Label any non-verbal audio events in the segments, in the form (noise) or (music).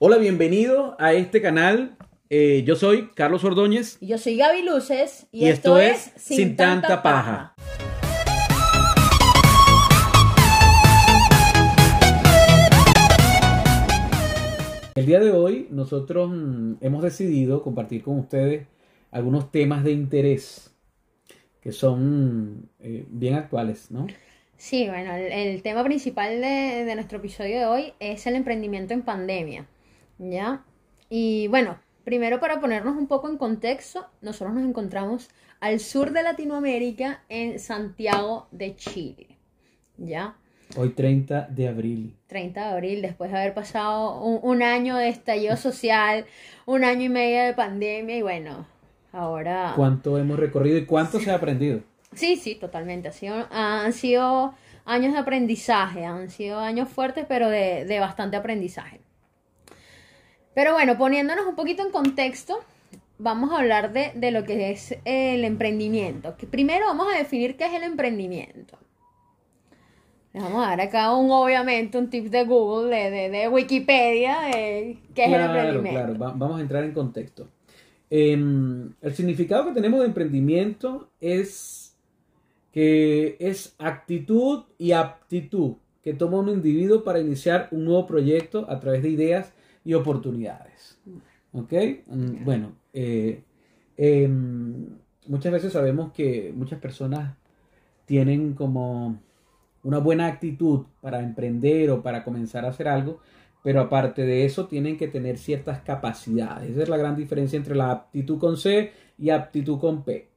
Hola, bienvenido a este canal. Eh, yo soy Carlos Ordóñez. Yo soy Gaby Luces. Y, esto, es Sin, tanta, paja. El día de hoy nosotros mm, hemos decidido compartir con ustedes algunos temas de interés que son eh, bien actuales, ¿no? Sí, bueno, el, tema principal de, de, nuestro episodio de hoy es el emprendimiento en pandemia, ¿ya? Y bueno, primero para ponernos un poco en contexto, nosotros nos encontramos al sur de Latinoamérica, en Santiago de Chile, ¿ya? Hoy 30 de abril. 30 de abril, después de haber pasado un, año de estallido social, un año y medio de pandemia y bueno, ahora... ¿Cuánto hemos recorrido y cuánto se ha aprendido? Sí, sí, totalmente. Ha sido, han sido años de aprendizaje, han sido años fuertes, pero de, de bastante aprendizaje. Pero bueno, poniéndonos un poquito en contexto, vamos a hablar de, de, lo que es el emprendimiento. Que primero vamos a definir qué es el emprendimiento. Les vamos a dar acá un, obviamente, un tip de Google, de, de, Wikipedia, de qué es el emprendimiento. Claro, vamos a entrar en contexto. Em, el significado que tenemos de emprendimiento es que es actitud y aptitud que toma un individuo para iniciar un nuevo proyecto a través de ideas y oportunidades. ¿Ok? Mm, bueno, eh, em, muchas veces sabemos que muchas personas tienen como una buena actitud para emprender o para comenzar a hacer algo, pero aparte de eso tienen que tener ciertas capacidades. Esa es la gran diferencia entre la aptitud con C y aptitud con P.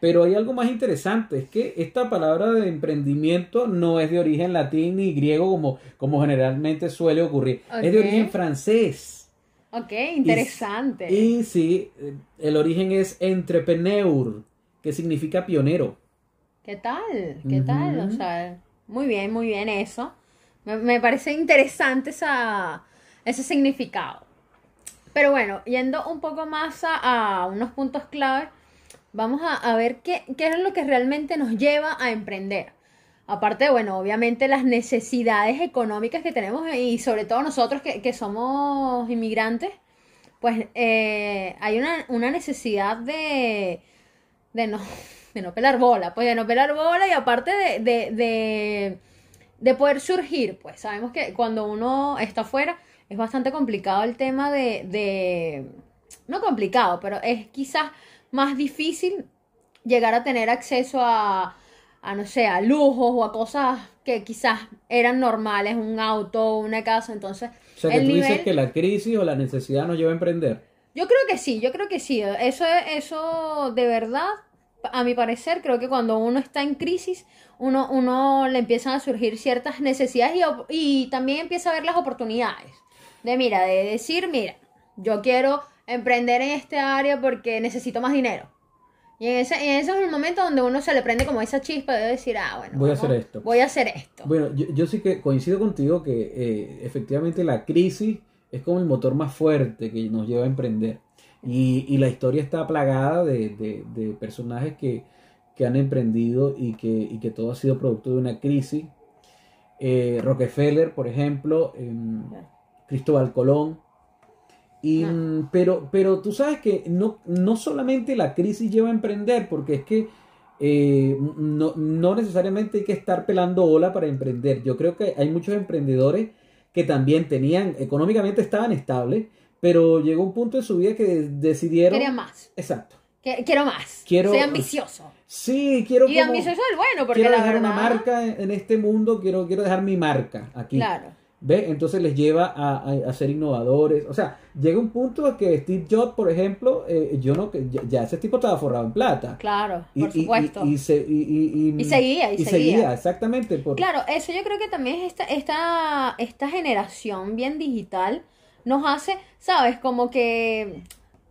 Pero hay algo más interesante, es que esta palabra de emprendimiento no es de origen latín ni griego como, como generalmente suele ocurrir, es de origen francés. Ok, interesante. Y, sí, el origen es entrepreneur, que significa pionero. ¿Qué tal? ¿Qué tal? O sea, muy bien, muy bien eso. Me, parece interesante esa, ese significado. Pero bueno, yendo un poco más a, a unos puntos clave vamos a, ver qué, es lo que realmente nos lleva a emprender. Aparte, bueno, obviamente las necesidades económicas que tenemos y sobre todo nosotros que, somos inmigrantes, pues eh, hay una, necesidad de, de, no, de no pelar bola, pues de no pelar bola y aparte de, de, poder surgir, pues sabemos que cuando uno está afuera es bastante complicado el tema de, de no complicado, pero es quizás más difícil llegar a tener acceso a, a, no sé, a lujos o a cosas que quizás eran normales, un auto, una casa, entonces... O sea, que tú dices que la crisis o la necesidad nos lleva a emprender. Yo creo que sí, yo creo que sí. Eso, eso de verdad, a mi parecer, creo que cuando uno está en crisis, uno, uno le empiezan a surgir ciertas necesidades y, y también empieza a ver las oportunidades. De mira, de decir, mira, yo quiero emprender en este área porque necesito más dinero. Y en ese, en ese es el momento donde uno se le prende como esa chispa de decir, ah, bueno, voy a hacer esto. Voy a hacer esto. Bueno, yo, sí que coincido contigo que eh, efectivamente la crisis es como el motor más fuerte que nos lleva a emprender. Y, y la historia está plagada de, de, de personajes que, que, han emprendido y que, y que todo ha sido producto de una crisis. Eh, Rockefeller, por ejemplo, Cristóbal Colón, Mm, pero, pero tú sabes que no, no solamente la crisis lleva a emprender, porque es que eh, no, no, necesariamente hay que estar pelando ola para emprender. Yo creo que hay muchos emprendedores que también tenían, económicamente estaban estables, pero llegó un punto de su vida que decidieron... Querían más. Exacto. Quiero más. Quiero, Soy ambicioso. Sí, quiero... Y ambicioso es bueno, porque quiero dejar una marca en este mundo, quiero, quiero dejar mi marca aquí. Claro. ¿Ve? Entonces les lleva a, ser innovadores. O sea, llega un punto a que Steve Jobs, por ejemplo, eh, yo no, ya, ese tipo estaba forrado en plata. Claro, por supuesto. Y, seguía, y, seguía. exactamente. Claro, eso yo creo que también esta, esta, esta generación bien digital nos hace, ¿sabes? Como que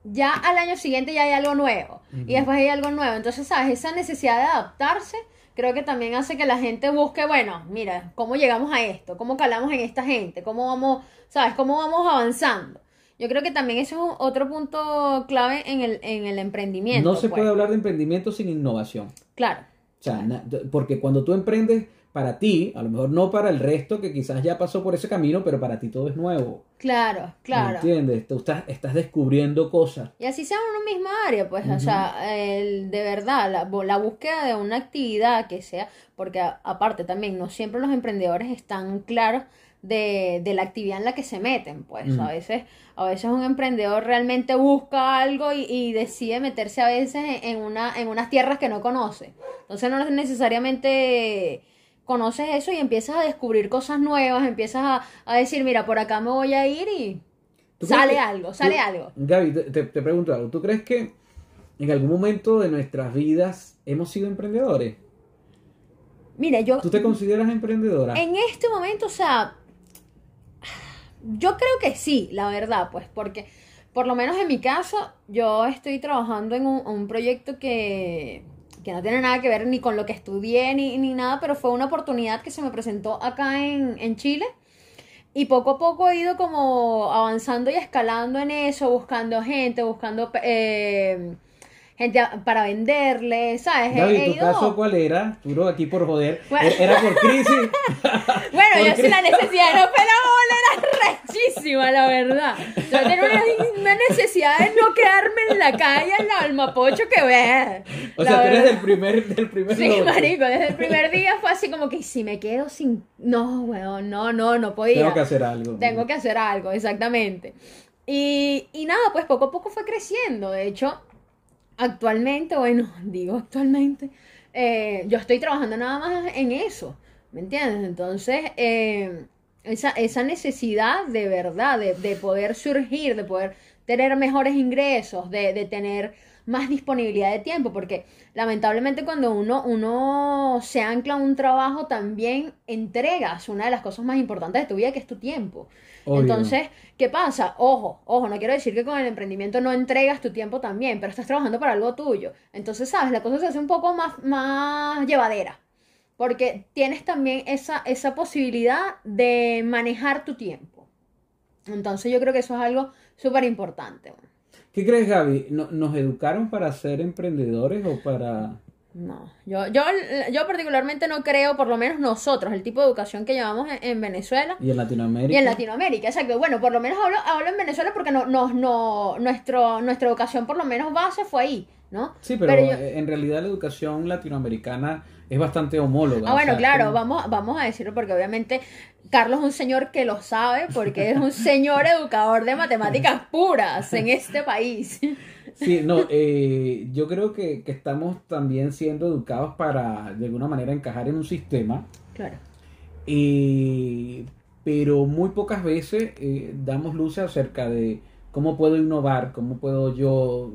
ya al año siguiente ya hay algo nuevo. Y después hay algo nuevo. Entonces, ¿sabes? Esa necesidad de adaptarse creo que también hace que la gente busque, bueno, mira, ¿cómo llegamos a esto? ¿Cómo calamos en esta gente? ¿Cómo vamos, sabes, cómo vamos avanzando? Yo creo que también eso es otro punto clave en el, en el emprendimiento. No se puede pues. hablar de emprendimiento sin innovación. Claro. O sea, porque cuando tú emprendes, para ti, a lo mejor no para el resto que quizás ya pasó por ese camino, pero para ti todo es nuevo. Claro, claro. ¿Entiendes? Tú estás, estás descubriendo cosas. Y así sea en una misma área, pues, o sea, el, de verdad, la, la, búsqueda de una actividad que sea, porque aparte también, no siempre los emprendedores están claros de, de la actividad en la que se meten, pues, a veces, a veces un emprendedor realmente busca algo y, y decide meterse a veces en, una, en unas tierras que no conoce. Entonces no es necesariamente conoces eso y empiezas a descubrir cosas nuevas, empiezas a, decir, mira, por acá me voy a ir y sale algo, sale algo. Gaby, te, te, pregunto algo, ¿tú crees que en algún momento de nuestras vidas hemos sido emprendedores? Mira, yo... ¿Tú te consideras emprendedora? En este momento, o sea, yo creo que sí, la verdad, pues, porque por lo menos en mi caso, yo estoy trabajando en un proyecto que que no tiene nada que ver ni con lo que estudié ni, ni nada, pero fue una oportunidad que se me presentó acá en, en Chile. Y poco a poco he ido como avanzando y escalando en eso, buscando gente, buscando eh, gente para venderle, ¿sabes? David, ¿tu caso cuál era? Duro aquí por joder. Era por crisis. (laughs) bueno, yo sí la necesidad no la bola, era rechísima, la verdad. Yo tenía una, necesidad de no quedarme en la calle en la almapocho que ver. O sea, tú eres del primer, del primer Sí, marico, desde el primer día fue así como que si me quedo sin... No, weón, no, no, no podía. Tengo que hacer algo. Tengo que hacer algo, exactamente. Y, y nada, pues poco a poco fue creciendo. De hecho, actualmente, bueno, (laughs) digo actualmente, eh, yo estoy trabajando nada más en eso, ¿me entiendes? Entonces, eh, esa, esa, necesidad de verdad, de, de, poder surgir, de poder tener mejores ingresos, de, de tener más disponibilidad de tiempo, porque lamentablemente cuando uno, uno se ancla a un trabajo también entregas una de las cosas más importantes de tu vida, que es tu tiempo. Entonces, ¿qué pasa? Ojo, ojo, no quiero decir que con el emprendimiento no entregas tu tiempo también, pero estás trabajando para algo tuyo. Entonces, ¿sabes? La cosa se hace un poco más, más llevadera, porque tienes también esa, esa posibilidad de manejar tu tiempo. Entonces, yo creo que eso es algo súper importante. ¿Qué crees, Gaby? ¿Nos educaron para ser emprendedores o para...? No, yo, yo, yo particularmente no creo, por lo menos nosotros, el tipo de educación que llevamos en, Venezuela. Y en Latinoamérica. Y en Latinoamérica, exacto. Bueno, por lo menos hablo, hablo en Venezuela porque no, no, no, nuestro, nuestra educación, por lo menos base, fue ahí, ¿no? Sí, pero, en realidad la educación latinoamericana es bastante homóloga. Ah, bueno, claro, vamos, vamos a decirlo porque obviamente Carlos es un señor que lo sabe porque es un señor educador de matemáticas puras en este país. (laughs) Sí, no, eh, yo creo que, estamos también siendo educados para de alguna manera encajar en un sistema. Claro. pero muy pocas veces eh, damos luces acerca de cómo puedo innovar, cómo puedo yo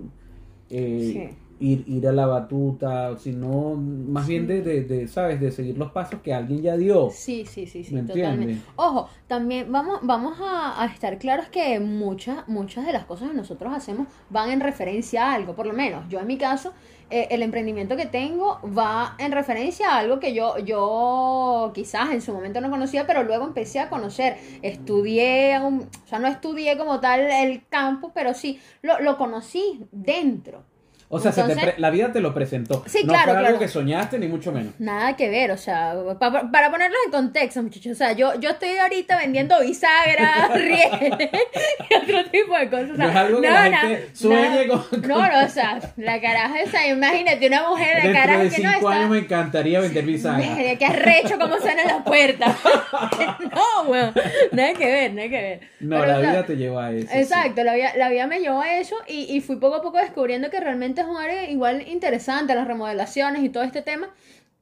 eh, ir, ir a la batuta, sino más bien de, de, ¿sabes? De seguir los pasos que alguien ya dio. Sí, sí, sí, sí, totalmente. Ojo, también vamos, vamos a, estar claros que muchas, muchas de las cosas que nosotros hacemos van en referencia a algo, por lo menos yo en mi caso, eh, el emprendimiento que tengo va en referencia a algo que yo, yo quizás en su momento no conocía, pero luego empecé a conocer. Estudié, o sea, no estudié como tal el campo, pero sí lo, lo conocí dentro. O sea, la vida te lo presentó. Sí, no claro, fue algo que soñaste, ni mucho menos. Nada que ver, o sea, para ponerlo en contexto, muchachos, o sea, yo, yo estoy ahorita vendiendo bisagra, (laughs) riel y otro tipo de cosas. no es algo que no, la gente sueñe con, No, no, o sea, la caraja esa, imagínate una mujer de caraja de que no está... años me encantaría vender bisagra. Mira, que arrecho cómo suena la puerta. (laughs) no, weón, nada que ver, nada que ver. No, la vida te llevó a eso. Exacto, la, vida, la vida me llevó a eso y, y fui poco a poco descubriendo que realmente es un área igual interesante, las remodelaciones y todo este tema.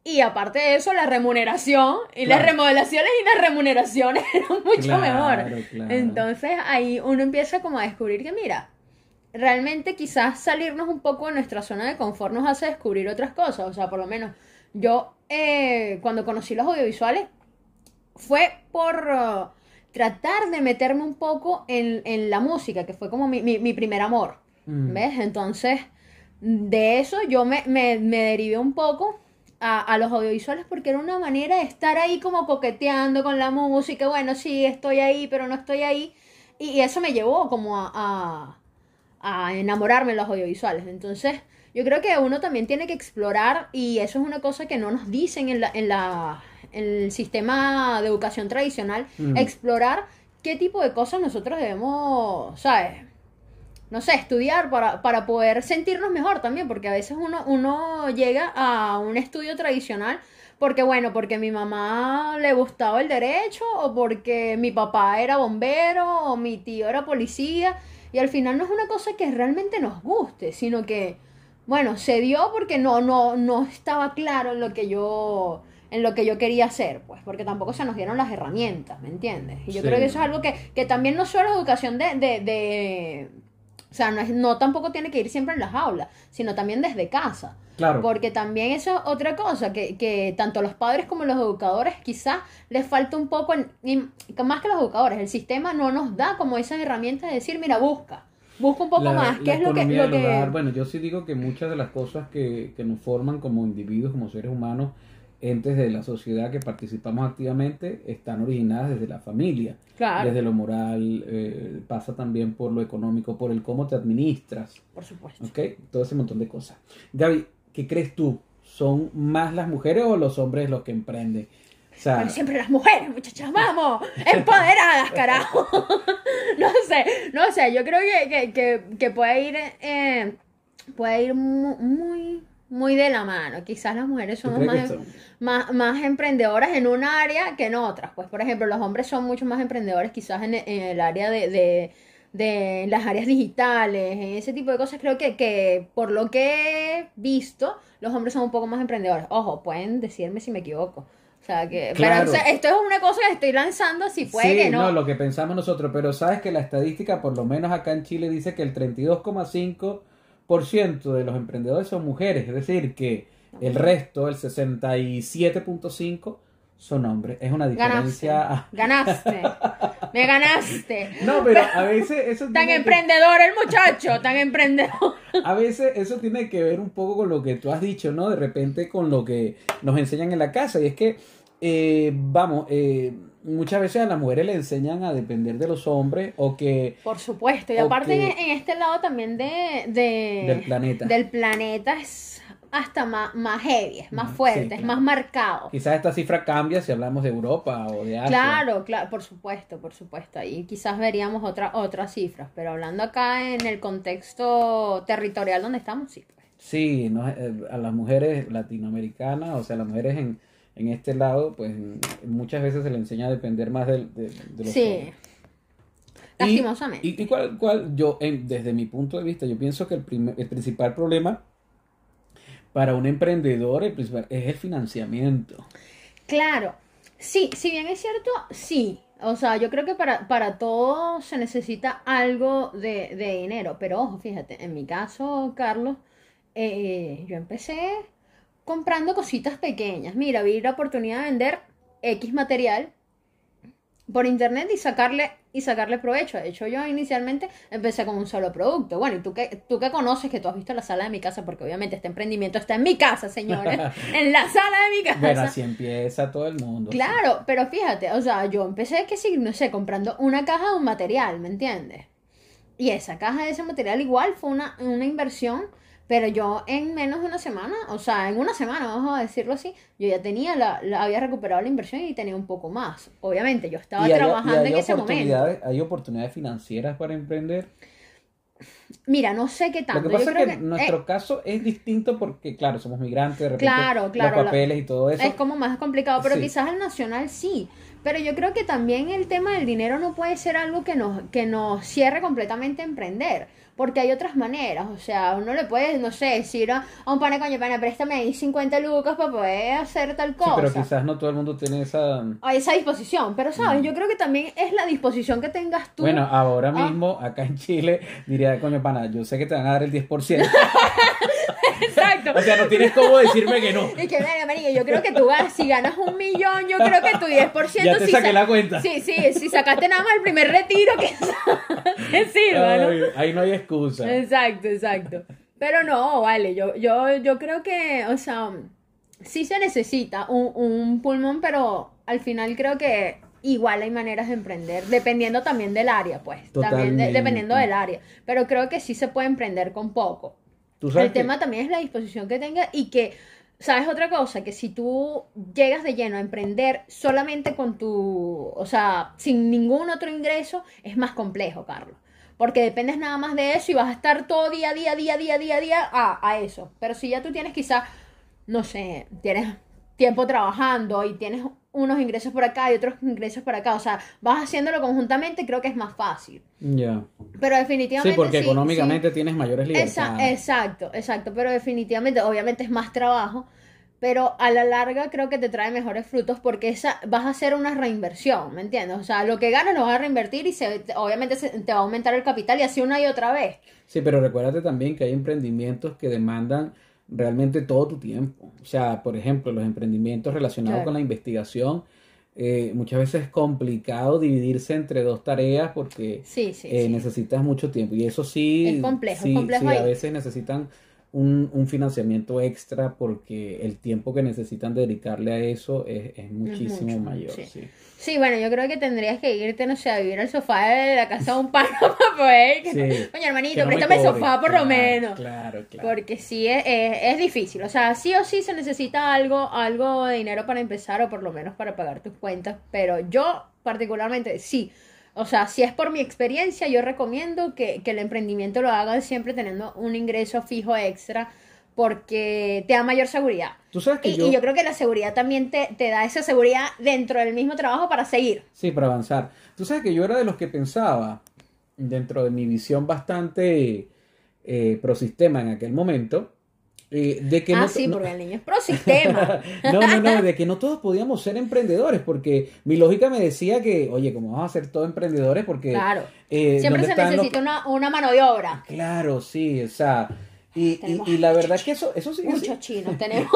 Y aparte de eso, la remuneración y las remodelaciones y las remuneraciones (laughs) eran mucho mejor. Entonces ahí uno empieza como a descubrir que mira, realmente quizás salirnos un poco de nuestra zona de confort nos hace descubrir otras cosas. O sea, por lo menos yo eh, cuando conocí los audiovisuales fue por uh, tratar de meterme un poco en, la música, que fue como mi, primer amor. Mm. ¿Ves? Entonces de eso yo me, me, derivé un poco a, los audiovisuales porque era una manera de estar ahí como coqueteando con la música, bueno, sí, estoy ahí, pero no estoy ahí. Y, eso me llevó como a, a, enamorarme de los audiovisuales. Entonces, yo creo que uno también tiene que explorar y eso es una cosa que no nos dicen en la, en la en el sistema de educación tradicional, Mm. explorar qué tipo de cosas nosotros debemos, ¿sabes? No sé, estudiar para, para poder sentirnos mejor también, porque a veces uno, uno llega a un estudio tradicional porque, bueno, porque mi mamá le gustaba el derecho, o porque mi papá era bombero, o mi tío era policía, y al final no es una cosa que realmente nos guste, sino que, bueno, se dio porque no, no, no estaba claro en lo que yo en lo que yo quería hacer, pues, porque tampoco se nos dieron las herramientas, ¿me entiendes? Y yo Sí. creo que eso es algo que, que también no solo educación de, de, de- o sea, no, es, no tampoco tiene que ir siempre en las aulas, sino también desde casa. Claro. Porque también eso es otra cosa, que, que tanto los padres como los educadores quizás les falta un poco, en- y más que los educadores, el sistema no nos da como esas herramientas de decir, mira, busca, busca un poco La- más, qué es lo que... Lo que... Bueno, yo sí digo que muchas de las cosas que, que nos forman como individuos, como seres humanos, entes de la sociedad que participamos activamente, están originadas desde la familia. Claro, Desde lo moral, eh, pasa también por lo económico, por el cómo te administras, por supuesto. ¿ok? Todo ese montón de cosas. Gaby, ¿qué crees tú? ¿Son más las mujeres o los hombres los que emprenden? O sea, Bueno, siempre las mujeres, muchachas, vamos, empoderadas, carajo. (laughs) no sé, no sé, yo creo que, que, que, que puede ir, eh, puede ir mu- muy, muy de la mano. Quizás las mujeres ¿tú somos más, más, más emprendedoras en un área que en otras. Pues, por ejemplo, los hombres son mucho más emprendedores quizás en, en el área de, de, de las áreas digitales, en ese tipo de cosas. Creo que, que por lo que he visto, los hombres son un poco más emprendedores. Ojo, pueden decirme si me equivoco. O sea, que... Claro. Pero o sea, esto es una cosa que estoy lanzando, si puede sí, que no. lo que pensamos nosotros, pero sabes que la estadística, por lo menos acá en Chile, dice que el 32,5% de los emprendedores son mujeres, es decir, que el resto, el 67,5%, son hombres. Es una diferencia. Ganaste. Me ganaste. No, pero a veces eso Tan tiene que- emprendedor el muchacho, tan emprendedor. a veces eso tiene que ver un poco con lo que tú has dicho, ¿no? De repente con lo que nos enseñan en la casa. Y es que, eh, vamos, eh, muchas veces a las mujeres le enseñan a depender de los hombres o que Por supuesto, y aparte en, en este lado también de, de- del planeta. del planeta es hasta más, más heavy, es más fuerte, sí, es más marcado. Quizás esta cifra cambia si hablamos de Europa o de Asia. Claro, claro, por supuesto, por supuesto. Ahí quizás veríamos otra, otras cifras, pero hablando acá en el contexto territorial donde estamos, sí. pues. Sí, no, eh, a las mujeres latinoamericanas, o sea, a las mujeres en, en este lado, pues muchas veces se le enseña a depender más del- de, de los Sí. Y- lastimosamente. Y, y cuál, cuál- yo, en- desde mi punto de vista, yo pienso que el, primer- el principal problema para un emprendedor el principal, es el financiamiento. Claro, sí, si bien es cierto, sí. O sea, yo creo que para, para todo se necesita algo de, de dinero. Pero ojo, fíjate, en mi caso, Carlos, eh, yo empecé comprando cositas pequeñas. Mira, vi la oportunidad de vender X material por internet y sacarle y sacarle provecho. De hecho, yo inicialmente empecé con un solo producto. Bueno, y tú que tú que conoces, que tú has visto la sala de mi casa, porque obviamente este emprendimiento está en mi casa, señores, (laughs) en la sala de mi casa. Bueno, así empieza todo el mundo. sí. Claro, pero fíjate, o sea, yo empecé que sí, no sé, comprando una caja de un material, ¿me entiendes? Y esa caja de ese material igual fue una, una inversión, pero yo en menos de una semana, o sea, en una semana, vamos a decirlo así, yo ya tenía la, la- había recuperado la inversión y tenía un poco más. Obviamente, yo estaba Y hay- trabajando y hay en ese momento. hay oportunidades financieras para emprender. Mira, no sé qué Lo tanto. que yo pasa es creo que, que, nuestro eh, caso es distinto porque, claro, somos migrantes, de repente Claro, claro, los la- papeles y todo eso. Es como más complicado, pero Sí. quizás el nacional sí. Pero yo creo que también el tema del dinero no puede ser algo que nos, que nos cierre completamente a emprender. Porque hay otras maneras. O sea, uno le puede, no sé, decir a, un pana, coño, pana, préstame ahí 50 lucas para poder hacer tal Sí, cosa. pero quizás no todo el mundo tiene esa... Esa disposición. Pero, ¿sabes? Yo creo que también es la disposición que tengas tú. Mm. Bueno, ahora Ah. mismo, acá en Chile, diría, coño, pana, yo sé que te van a dar el 10%. (laughs) Exacto. o sea, no tienes cómo decirme que no. Y que, venga, marica, yo creo que tú ganas, si ganas un millón, yo creo que tu 10% Ya te si saqué la cuenta. Sí, sí, si sacaste nada más el primer retiro que, (laughs) que sirva, ¿no? Ay, ahí no hay excusa. Exacto, exacto. Pero no, vale, yo, yo, yo creo que, o sea, sí se necesita un, un pulmón, pero al final creo que igual hay maneras de emprender, dependiendo también del área, pues. También de- Totalmente. dependiendo del área. Pero creo que sí se puede emprender con poco. El tema también es la disposición que tenga y que, ¿sabes otra cosa? Que si tú llegas de lleno a emprender solamente con tu, o sea, sin ningún otro ingreso, es más complejo, Carlos. Porque dependes nada más de eso y vas a estar todo día, día, día, día, día, día a, a eso. Pero si ya tú tienes quizá, no sé, tienes tiempo trabajando y tienes unos ingresos por acá y otros ingresos por acá. O sea, vas haciéndolo conjuntamente, creo que es más fácil. Ya. Pero definitivamente. Sí, porque económicamente tienes mayores libertades. exacto, exacto. Pero definitivamente, obviamente es más trabajo. Pero a la larga creo que te trae mejores frutos porque esa vas a hacer una reinversión, ¿me entiendes? O sea, lo que ganas lo vas a reinvertir y se, obviamente te va a aumentar el capital y así una y otra vez. Sí, pero recuérdate también que hay emprendimientos que demandan realmente todo tu tiempo. O sea, por ejemplo, los emprendimientos relacionados con la investigación, eh, muchas veces es complicado dividirse entre dos tareas porque eh, necesitas mucho tiempo. Y eso sí, es complejo, es complejo a veces necesitan un, un, financiamiento extra porque el tiempo que necesitan dedicarle a eso es, muchísimo mayor. Sí. bueno, yo creo que tendrías que irte, no sé, a vivir al sofá de la casa de un pano (laughs) para poder. Sí, Oye, hermanito, préstame el sofá por lo menos. Claro, claro. Porque sí es, es, difícil. O sea, sí o sí se necesita algo, algo de dinero para empezar o por lo menos para pagar tus cuentas. Pero yo, particularmente, sí o sea, si es por mi experiencia, yo recomiendo que, el emprendimiento lo hagan siempre teniendo un ingreso fijo extra porque te da mayor seguridad. ¿Tú sabes que y, yo... creo que la seguridad también te, da esa seguridad dentro del mismo trabajo para seguir. Sí, para avanzar. Tú sabes que yo era de los que pensaba, dentro de mi visión bastante eh, pro sistema en aquel momento, eh, de que ah, no, sí, porque el niño es (laughs) pro sistema. no, no, no, de que no todos podíamos ser emprendedores, porque mi lógica me decía que, oye, ¿cómo vamos a ser todos emprendedores? Porque. Claro. Eh, Siempre se necesita una, una mano de obra. Claro, sí, o sea y, y, la verdad es que eso, eso sigue Muchos chinos (laughs) tenemos.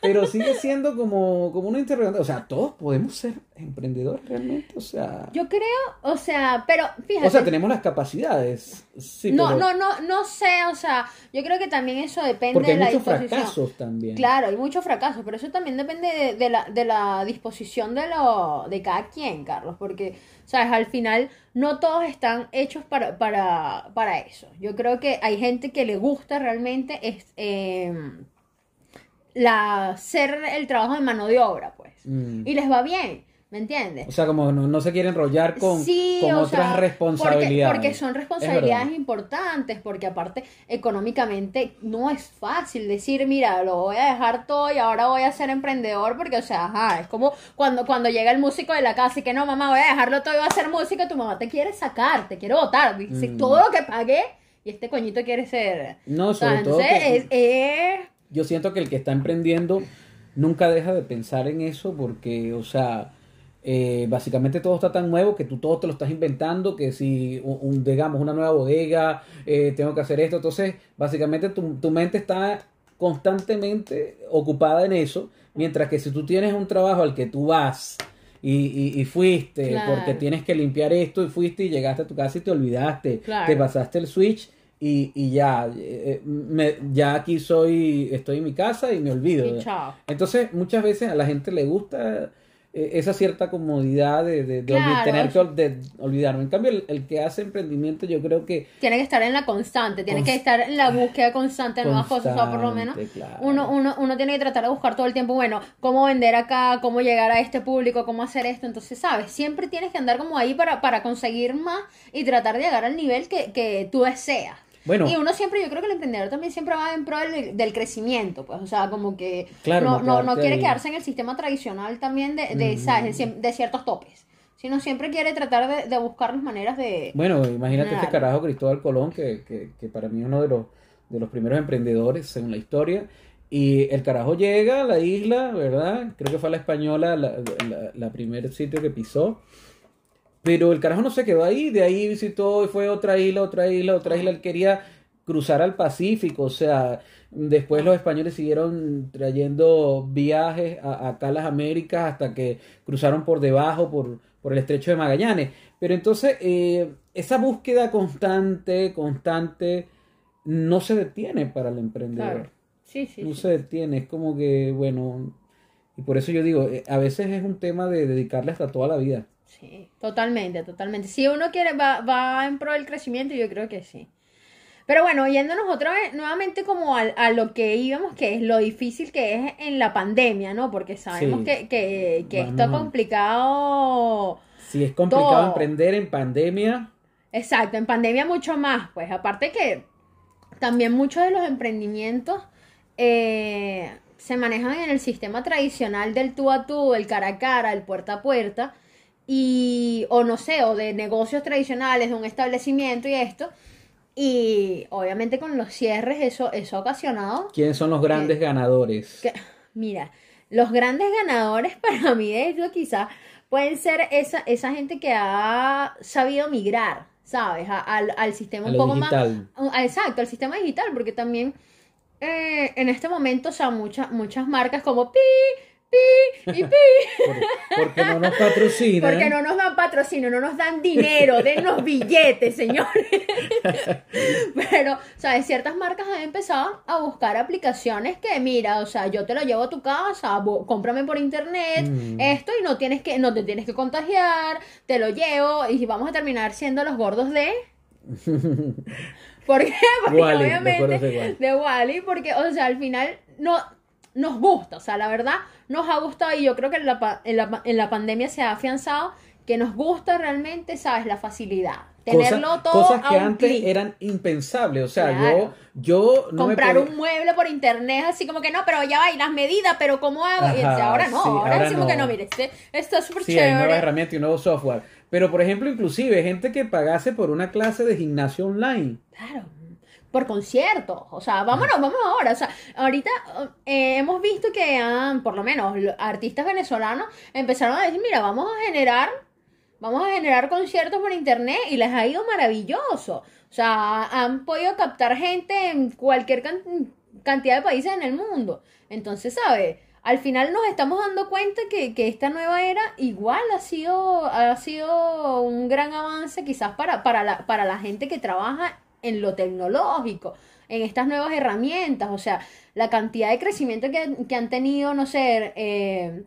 Pero, sigue siendo como, como una interrogante. O sea, todos podemos ser emprendedores realmente. O sea. Yo creo, o sea, pero fíjate. O sea, tenemos las capacidades. Sí, no, no, no, no sé, o sea, yo creo que también eso depende Porque hay de la muchos fracasos también. Claro, hay muchos fracasos, pero eso también depende de, la, de la disposición de, lo, de cada quien, Carlos. Porque, sabes, al final no todos están hechos para, para, para eso. Yo creo que hay gente que le gusta realmente es, em, la, hacer el trabajo de mano de obra, pues. Mm. Y les va bien. ¿Me entiendes? O sea, como no, se quiere enrollar con, otras responsabilidades. Porque, porque, son responsabilidades importantes, porque aparte económicamente no es fácil decir, mira, lo voy a dejar todo y ahora voy a ser emprendedor, porque, o sea, ajá, es como cuando, cuando llega el músico de la casa y que no, mamá, voy a dejarlo todo y voy a ser músico, tu mamá te quiere sacar, te quiere votar, dice, mm. todo lo que pagué y este coñito quiere ser... No, sobre todo Yo siento que el que está emprendiendo nunca deja de pensar en eso porque, o sea eh, básicamente todo está tan nuevo que tú todo te lo estás inventando, que si, un, digamos, una nueva bodega, eh, tengo que hacer esto. Entonces, básicamente tu, tu, mente está constantemente ocupada en eso, mientras que si tú tienes un trabajo al que tú vas y, y, fuiste, porque tienes que limpiar esto y fuiste y llegaste a tu casa y te olvidaste, te pasaste el switch. Y, y ya, eh, me, ya aquí soy, estoy en mi casa y me olvido. Entonces, muchas veces a la gente le gusta esa cierta comodidad de, de, tener que olvidarme. En cambio, el, que hace emprendimiento yo creo que... Tiene que estar en la constante, tiene que estar en la búsqueda constante de nuevas cosas, o por lo menos uno, uno, uno tiene que tratar de buscar todo el tiempo, bueno, cómo vender acá, cómo llegar a este público, cómo hacer esto, entonces, ¿sabes? Siempre tienes que andar como ahí para, para conseguir más y tratar de llegar al nivel que, que tú deseas. Y uno siempre, yo creo que el emprendedor también siempre va en pro del, crecimiento, pues, o sea, como que no, no, no quiere quedarse en el sistema tradicional también de, de, de ciertos topes sino siempre quiere tratar de, buscar las maneras de... Bueno, imagínate este carajo Cristóbal Colón, que, que, que, para mí es uno de los, de los primeros emprendedores según la historia, y el carajo llega a la isla, ¿verdad? Creo que fue la española la, la, la primer sitio que pisó, pero el carajo no se quedó ahí, de ahí visitó y fue otra isla, otra isla, otra isla. Él quería cruzar al Pacífico, o sea, después los españoles siguieron trayendo viajes a, acá a las Américas hasta que cruzaron por debajo, por, por el estrecho de Magallanes. Pero entonces, eh, esa búsqueda constante, constante, no se detiene para el emprendedor. Sí, sí, no se detiene, es como que, bueno, y por eso yo digo, eh, a veces es un tema de dedicarle hasta toda la vida. Sí, totalmente, totalmente. Si uno quiere, va, va en pro del crecimiento, yo creo que sí. Pero bueno, yéndonos otra vez, nuevamente como a, a lo que íbamos, que es lo difícil que es en la pandemia, ¿no? Porque sabemos Sí. que, que, que esto ha complicado. Si es complicado Todo. emprender en pandemia, Exacto, en pandemia mucho más, pues aparte que también muchos de los emprendimientos eh, se manejan en el sistema tradicional del tú a tú, el cara a cara, el puerta a puerta, y, o no sé, o de negocios tradicionales, de un establecimiento y esto, y obviamente con los cierres eso, eso ha ocasionado ¿quiénes son los grandes ganadores? que- (laughs) mira, los grandes ganadores para (laughs) mí de esto quizás pueden ser esa, esa gente que ha sabido migrar, ¿sabes? A- al, al sistema A un poco digital. más... ah, Exacto, al sistema digital, porque también eh, en este momento, o sea, muchas muchas marcas como pi, pi y pi, Por- porque no nos patrocinan. porque no nos dan patrocinio, no nos dan dinero, dennos billetes, señores. Pero, ¿sabes? Ciertas marcas han empezado a buscar aplicaciones que, mira, o sea, yo te lo llevo a tu casa, cómprame por internet, Mm. esto, y no tienes que, no te tienes que contagiar, te lo llevo, y vamos a terminar siendo los gordos de. (laughs) ¿Por qué? Porque Wall-E, ¿te obviamente de Wall-E? de Wally, porque, o sea, al final no nos gusta, o sea, la verdad nos ha gustado y yo creo que en la, en la, en la pandemia se ha afianzado que nos gusta realmente, ¿sabes? La facilidad. Tenerlo Cosa- todo cosas a que un antes eran impensables. O sea, Claro. yo, yo no me Comprar podía- un mueble por internet, así como que no, pero ya va, y las medidas, pero ¿cómo hago? y Ajá, ahora no, sí, ahora, ahora decimos no. que no, mire, este, esto es súper Sí, hay nuevas chévere. herramientas y un nuevo software. Pero, por ejemplo, inclusive gente que pagase por una clase de gimnasio online. Claro, por conciertos. O sea, vámonos, vamos ahora. O sea, ahorita eh, hemos visto que han, por lo menos, artistas venezolanos empezaron a decir, mira, vamos a generar, vamos a generar conciertos por internet y les ha ido maravilloso. O sea, han podido captar gente en cualquier can- cantidad de países en el mundo. Entonces, ¿sabes? Al final nos estamos dando cuenta que, que esta nueva era igual ha sido, ha sido un gran avance quizás para, para, la, para la gente que trabaja en lo tecnológico, en estas nuevas herramientas, o sea, la cantidad de crecimiento que, que han tenido, no sé, eh,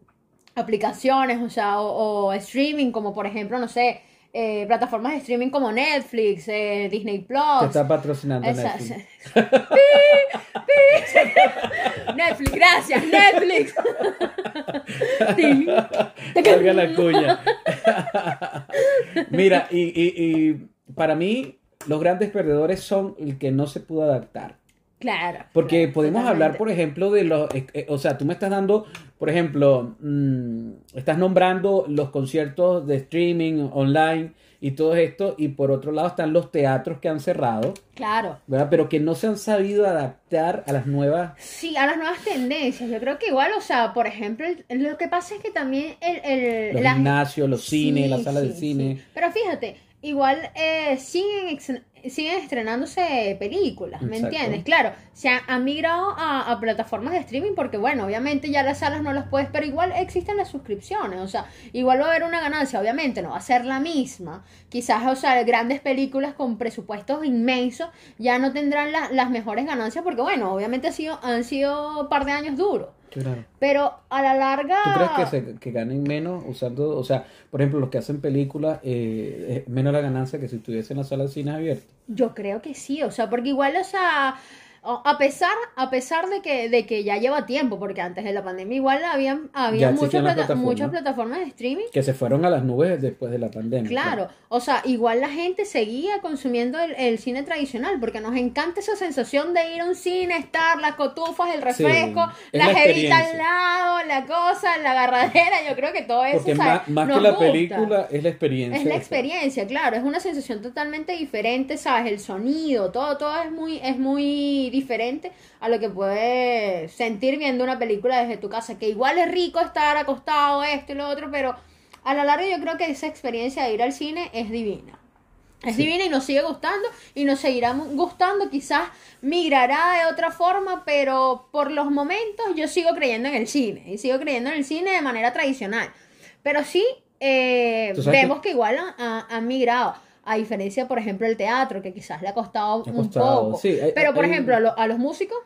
aplicaciones, o sea, o, o streaming, como por ejemplo, no sé, eh, plataformas de streaming como Netflix, eh, Disney Plus. Que está patrocinando Esa- Netflix. (laughs) Netflix, gracias, Netflix. (laughs) Salga la cuña. (laughs) Mira, y, y- y para mí, los grandes perdedores son el que no se pudo adaptar. Claro. Porque claro, podemos hablar, por ejemplo, de los... eh, eh, o sea, tú me estás dando, por ejemplo, mm, estás nombrando los conciertos de streaming online y todo esto, y por otro lado están los teatros que han cerrado, Claro. ¿verdad? Pero que no se han sabido adaptar a las nuevas... Sí, a las nuevas tendencias. Yo creo que igual, o sea, por ejemplo, el- lo que pasa es que también el, el- Los la- gimnasios, los cines, Sí, las salas de cine. sí. Pero fíjate, igual eh, siguen, siguen estrenándose películas, ¿me Exacto. entiendes? Claro, se han, han migrado a, a plataformas de streaming porque, bueno, obviamente ya las salas no las puedes, pero igual existen las suscripciones, o sea, igual va a haber una ganancia, obviamente no va a ser la misma. Quizás, o sea, grandes películas con presupuestos inmensos ya no tendrán la- las mejores ganancias porque, bueno, obviamente ha sido, han sido un par de años duros. Claro. Pero a la larga... ¿Tú crees que, se, que ganen menos usando, o sea, por ejemplo, los que hacen películas, eh, es menos la ganancia que si estuviesen las salas de cine abiertas? Yo creo que sí, o sea, porque igual, o sea, a pesar, a pesar de que, de que ya lleva tiempo, porque antes de la pandemia igual habían, había muchas, plata- muchas plataformas de streaming. Que se fueron a las nubes después de la pandemia. Claro, o sea, igual la gente seguía consumiendo el, el cine tradicional, porque nos encanta esa sensación de ir a un cine, estar, las cotufas, el refresco, es la jevita al lado, la cosa, la agarradera, yo creo que todo eso, Porque ¿sabes? más, más nos que la gusta. película es la experiencia. Es la experiencia, claro, es una sensación totalmente diferente, ¿sabes? El sonido, todo, todo es muy, es muy diferente a lo que puedes sentir viendo una película desde tu casa, que igual es rico estar acostado, esto y lo otro, pero a la larga yo creo que esa experiencia de ir al cine es divina. Es Sí. divina y nos sigue gustando y nos seguirá gustando, quizás migrará de otra forma, pero por los momentos yo sigo creyendo en el cine y sigo creyendo en el cine de manera tradicional. Pero sí, eh, vemos que, igual han, han- han migrado. A diferencia, por ejemplo, el teatro, que quizás le ha costado Ha un poco. sí, hay- Pero, por hay- ejemplo, a, lo- a los músicos,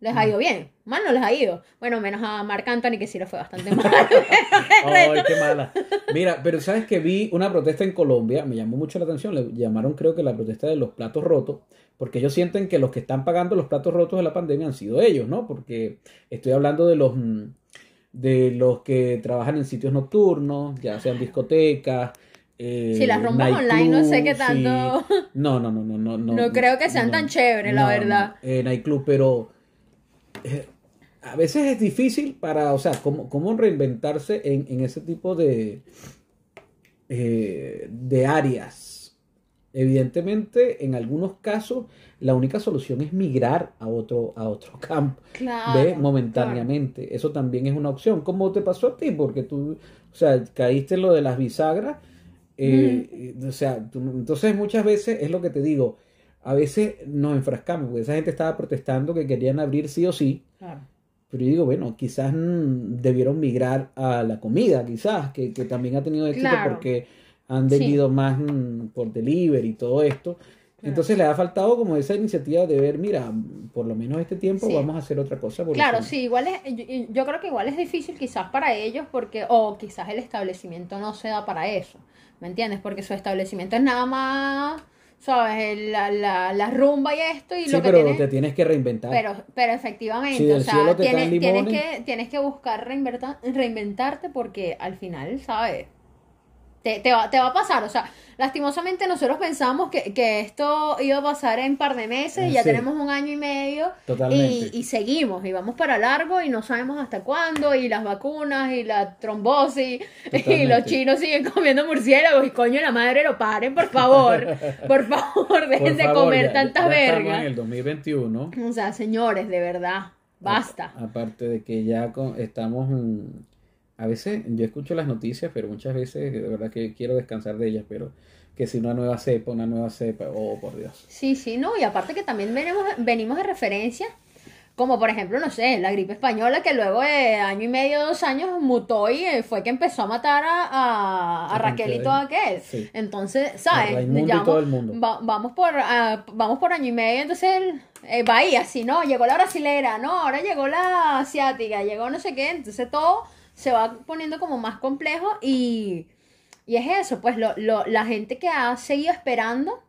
les ha ido bien. Mal no les ha ido. Bueno, menos a Marc Anthony, que sí le fue bastante mal. (laughs) Ay, qué mala. Mira, pero sabes que vi una protesta en Colombia, me llamó mucho la atención, le llamaron creo que la protesta de los platos rotos, porque ellos sienten que los que están pagando los platos rotos de la pandemia han sido ellos, ¿no? Porque estoy hablando de los mm, de los que trabajan en sitios nocturnos, ya sean discotecas, eh, si las rompes online, no sé qué tanto. No, no, no, no, no. No, creo que sean tan chéveres, la verdad. En Nightclub, pero eh, a veces es difícil para, o sea, cómo, cómo reinventarse en, en, ese tipo de, eh, de áreas. Evidentemente, en algunos casos, la única solución es migrar a otro, a otro (laughs) campo, claro, momentáneamente. Eso también es una opción. ¿Cómo te pasó a ti? Porque tú, o sea, caíste en lo de las bisagras. Eh, o sea, entonces muchas veces es lo que te digo, a veces nos enfrascamos, porque esa gente estaba protestando que querían abrir sí o sí. Pero yo digo, bueno, quizás debieron migrar a la comida, quizás, que, también ha tenido éxito porque han vendido más mm, por delivery y todo esto. Entonces le ha faltado como esa iniciativa de ver, mira, por lo menos este tiempo vamos a hacer otra cosa. Claro, sí, igual es, yo, yo, creo que igual es difícil quizás para ellos porque, o quizás el establecimiento no se da para eso, ¿me entiendes? Porque su establecimiento es nada más ¿sabes? La, la, la, rumba y esto y lo que pero te tienes que reinventar. Pero, pero efectivamente, o sea, tienes, tienes, que, tienes que buscar reinventarte porque al final, ¿sabes? Te, te, va, te va a pasar, o sea, lastimosamente nosotros pensamos que, que esto iba a pasar en un par de meses y ya tenemos un año y medio. Y, y, seguimos y vamos para largo y no sabemos hasta cuándo y las vacunas y la trombosis (laughs) y los chinos siguen comiendo murciélagos y coño la madre lo paren por favor. (laughs) Por favor dejen de comer tantas vergas. en el 2021 o sea señores de verdad basta. aparte de que ya estamos a veces yo escucho las noticias, pero muchas veces de verdad que quiero descansar de ellas, pero que si una nueva cepa, una nueva cepa, oh por Dios. Sí, sí, no, y aparte que también venimos, venimos de referencia, como por ejemplo, no sé, la gripe española, que luego de año y medio, dos años mutó y eh, fue que empezó a matar a, a, Raquel y todo aquel. Entonces, ¿sabes? todo el mundo. vamos, por, ah, vamos por año y medio, entonces eh, Bahía, sí, no, llegó la brasilera, no, ahora llegó la asiática, llegó no sé qué, entonces todo se va poniendo como más complejo y, y es eso, pues lo, lo, la gente que ha seguido esperando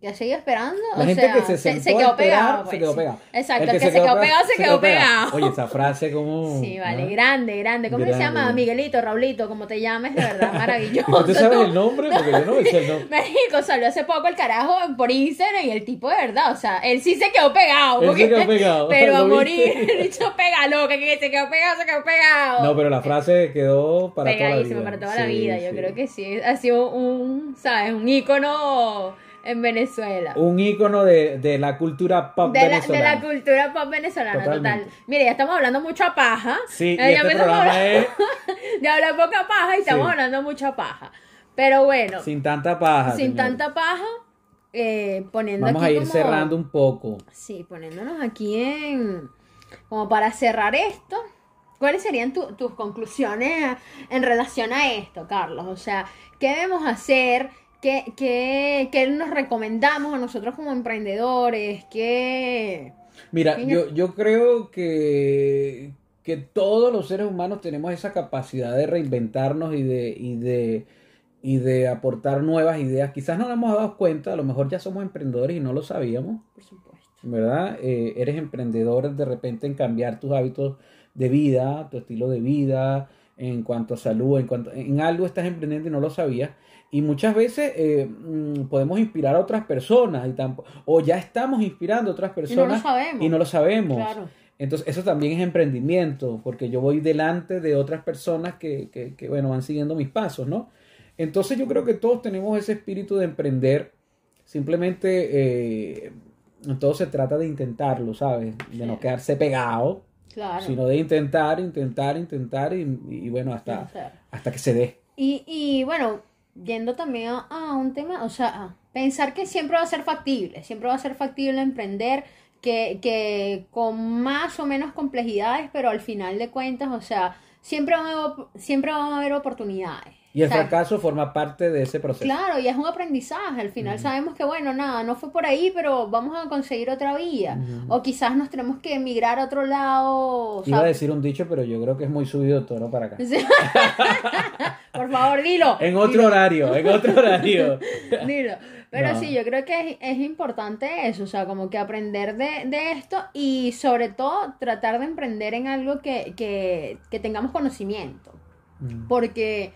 ya seguido esperando. La o gente sea, que se, se, quedó pegado. Pues, se quedó pegado. Exacto, el que, se, quedó, pegado, se quedó pegado. Oye, esa frase como. Sí, vale, grande, grande. ¿Cómo se llama? Miguelito, Raulito, como te llames, de verdad, (laughs) maravilloso. ¿Tú sabes el nombre? Porque yo no me sé el (laughs) nombre. México salió hace poco el carajo por Instagram y el tipo de verdad, o sea, él sí se quedó pegado. Él se quedó pegado. (laughs) Pero a morir, el dicho pégalo, que se quedó pegado, se quedó pegado. No, pero la frase quedó para toda la vida. para toda la vida, yo creo que sí. Ha sido un, ¿sabes? Un ícono en Venezuela. Un ícono de, de la cultura pop de venezolana. La, de la cultura pop venezolana, total. Mire, ya estamos hablando mucha paja. Sí, eh, este programa es... (laughs) De hablar poca paja y estamos hablando mucha paja. Pero bueno. Sin tanta paja. Sin tanta paja. Eh, poniendo Vamos a ir cerrando un poco. Sí, poniéndonos aquí en... Como para cerrar esto. ¿Cuáles serían tus conclusiones en relación a esto, Carlos? O sea, ¿qué debemos hacer? ¿Qué, qué, qué nos recomendamos a nosotros como emprendedores? ¿Qué... Mira, yo, yo creo que, que todos los seres humanos tenemos esa capacidad de reinventarnos y de, y de, y de aportar nuevas ideas. Quizás no nos hemos dado cuenta, a lo mejor ya somos emprendedores y no lo sabíamos. Por supuesto. ¿Verdad? Eh, eres emprendedor de repente en cambiar tus hábitos de vida, tu estilo de vida, en cuanto a salud, en cuanto en algo estás emprendiendo y no lo sabías. Y muchas veces eh, mm, podemos inspirar a otras personas y o ya estamos inspirando a otras personas y no lo sabemos. Y no lo sabemos. Entonces, eso también es emprendimiento, porque yo voy delante de otras personas que, que, que, bueno, van siguiendo mis pasos, ¿no? Entonces, yo creo que todos tenemos ese espíritu de emprender. Simplemente, eh, todo se trata de intentarlo, ¿sabes? De no quedarse pegado, claro. sino de intentar, intentar, intentar y, y bueno, hasta, hasta que se dé. Y, y bueno, yendo también a, un tema, o sea, pensar que siempre va a ser factible, siempre va a ser factible emprender, que, que con más o menos complejidades, pero al final de cuentas, o sea, siempre van a, siempre van a haber oportunidades. Y el O sea, fracaso forma parte de ese proceso. Claro, y es un aprendizaje. Al final sabemos que, bueno, nada, no fue por ahí, pero vamos a conseguir otra vía. O quizás nos tenemos que emigrar a otro lado. Iba a decir un dicho, pero yo creo que es muy subido todo para acá. Sí. (laughs) por favor, dilo. En otro dilo, horario, en otro horario. (laughs) dilo. Pero No. sí, yo creo que es, es importante eso, o sea, como que aprender de, de esto y sobre todo tratar de emprender en algo que, que, que tengamos conocimiento. Porque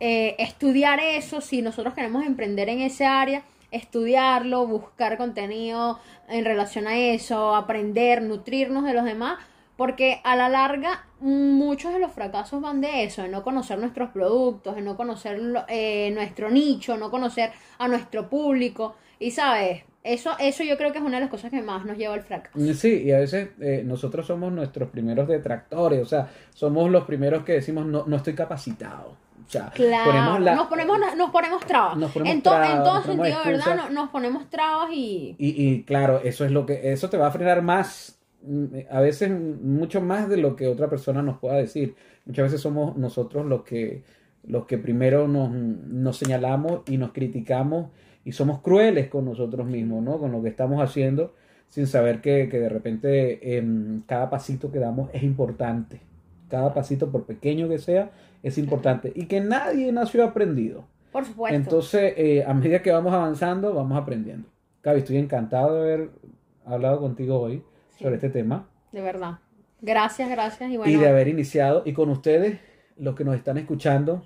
eh, estudiar eso, si nosotros queremos emprender en ese área, estudiarlo, buscar contenido en relación a eso, aprender, nutrirnos de los demás, porque a la larga muchos de los fracasos van de eso, de no conocer nuestros productos, de no conocer eh, nuestro nicho, no conocer a nuestro público. Y sabes, eso, eso yo creo que es una de las cosas que más nos lleva al fracaso. Sí, y a veces eh, nosotros somos nuestros primeros detractores, o sea, somos los primeros que decimos no, no estoy capacitado. O sea, Claro, ponemos la- nos ponemos nos ponemos trabas. Nos ponemos en, to- trabas, en todo nos sentido, ¿verdad? excusas. Nos ponemos trabas y Y, y claro, eso es lo que, eso te va a frenar más, mm, a veces mucho más de lo que otra persona nos pueda decir. Muchas veces somos nosotros los que, los que primero nos, nos señalamos y nos criticamos y somos crueles con nosotros mismos, ¿no? Con lo que estamos haciendo, sin saber que, que de repente em, cada pasito que damos es importante. Cada pasito, por pequeño que sea, es importante. Y que nadie nació aprendido. por supuesto. Entonces, eh, a medida que vamos avanzando, vamos aprendiendo. Gaby, estoy encantado de haber hablado contigo hoy Sí. sobre este tema de verdad. Gracias, gracias. Y y bueno, de haber iniciado. Y con ustedes, los que nos están escuchando,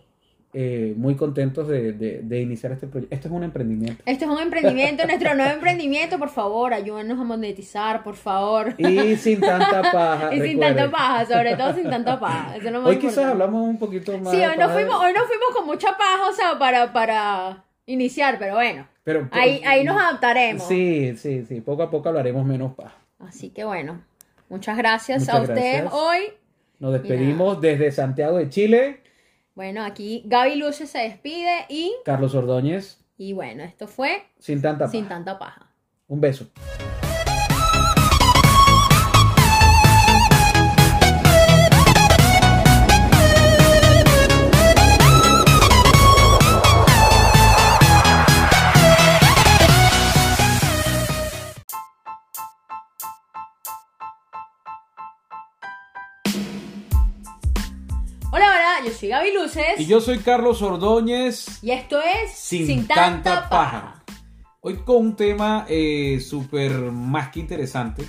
eh, muy contentos de, de- de iniciar este proyecto. Esto es un emprendimiento. esto es un emprendimiento, nuestro nuevo emprendimiento. Por favor, ayúdenos a monetizar, por favor. Y sin tanta paja. (laughs) Y sin tanta paja, sobre todo sin tanta paja. Eso Hoy quizás hablamos un poquito más. Sí, hoy nos, paja, fuimos, hoy nos fuimos con mucha paja, o sea, para, para iniciar, pero bueno, pero, ahí, ahí nos adaptaremos. Sí, sí, sí. Poco a poco hablaremos menos paja. Así que bueno, muchas gracias Muchas a ustedes gracias. hoy. Nos despedimos desde Santiago de Chile. Bueno, aquí Gaby Luces se despide y, Carlos Ordóñez, y bueno, esto fue sin tanta paja. Sin Tanta Paja. Un beso. Gaby Luces. Y yo soy Carlos Ordóñez, y esto es sin, tanta, paja. Hoy con un tema eh, súper más que interesante.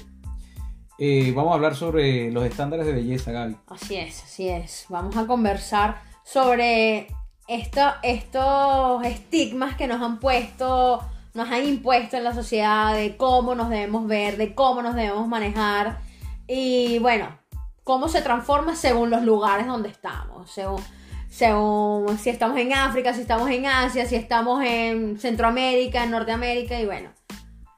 Eh, vamos a hablar sobre los estándares de belleza, Gaby. Así es, así es. Vamos a conversar sobre esto- estos estigmas que nos han puesto, nos han impuesto en la sociedad de cómo nos debemos ver, de cómo nos debemos manejar y bueno, cómo se transforma según los lugares donde estamos, según, según si estamos en África, si estamos en Asia, si estamos en Centroamérica, en Norteamérica y bueno,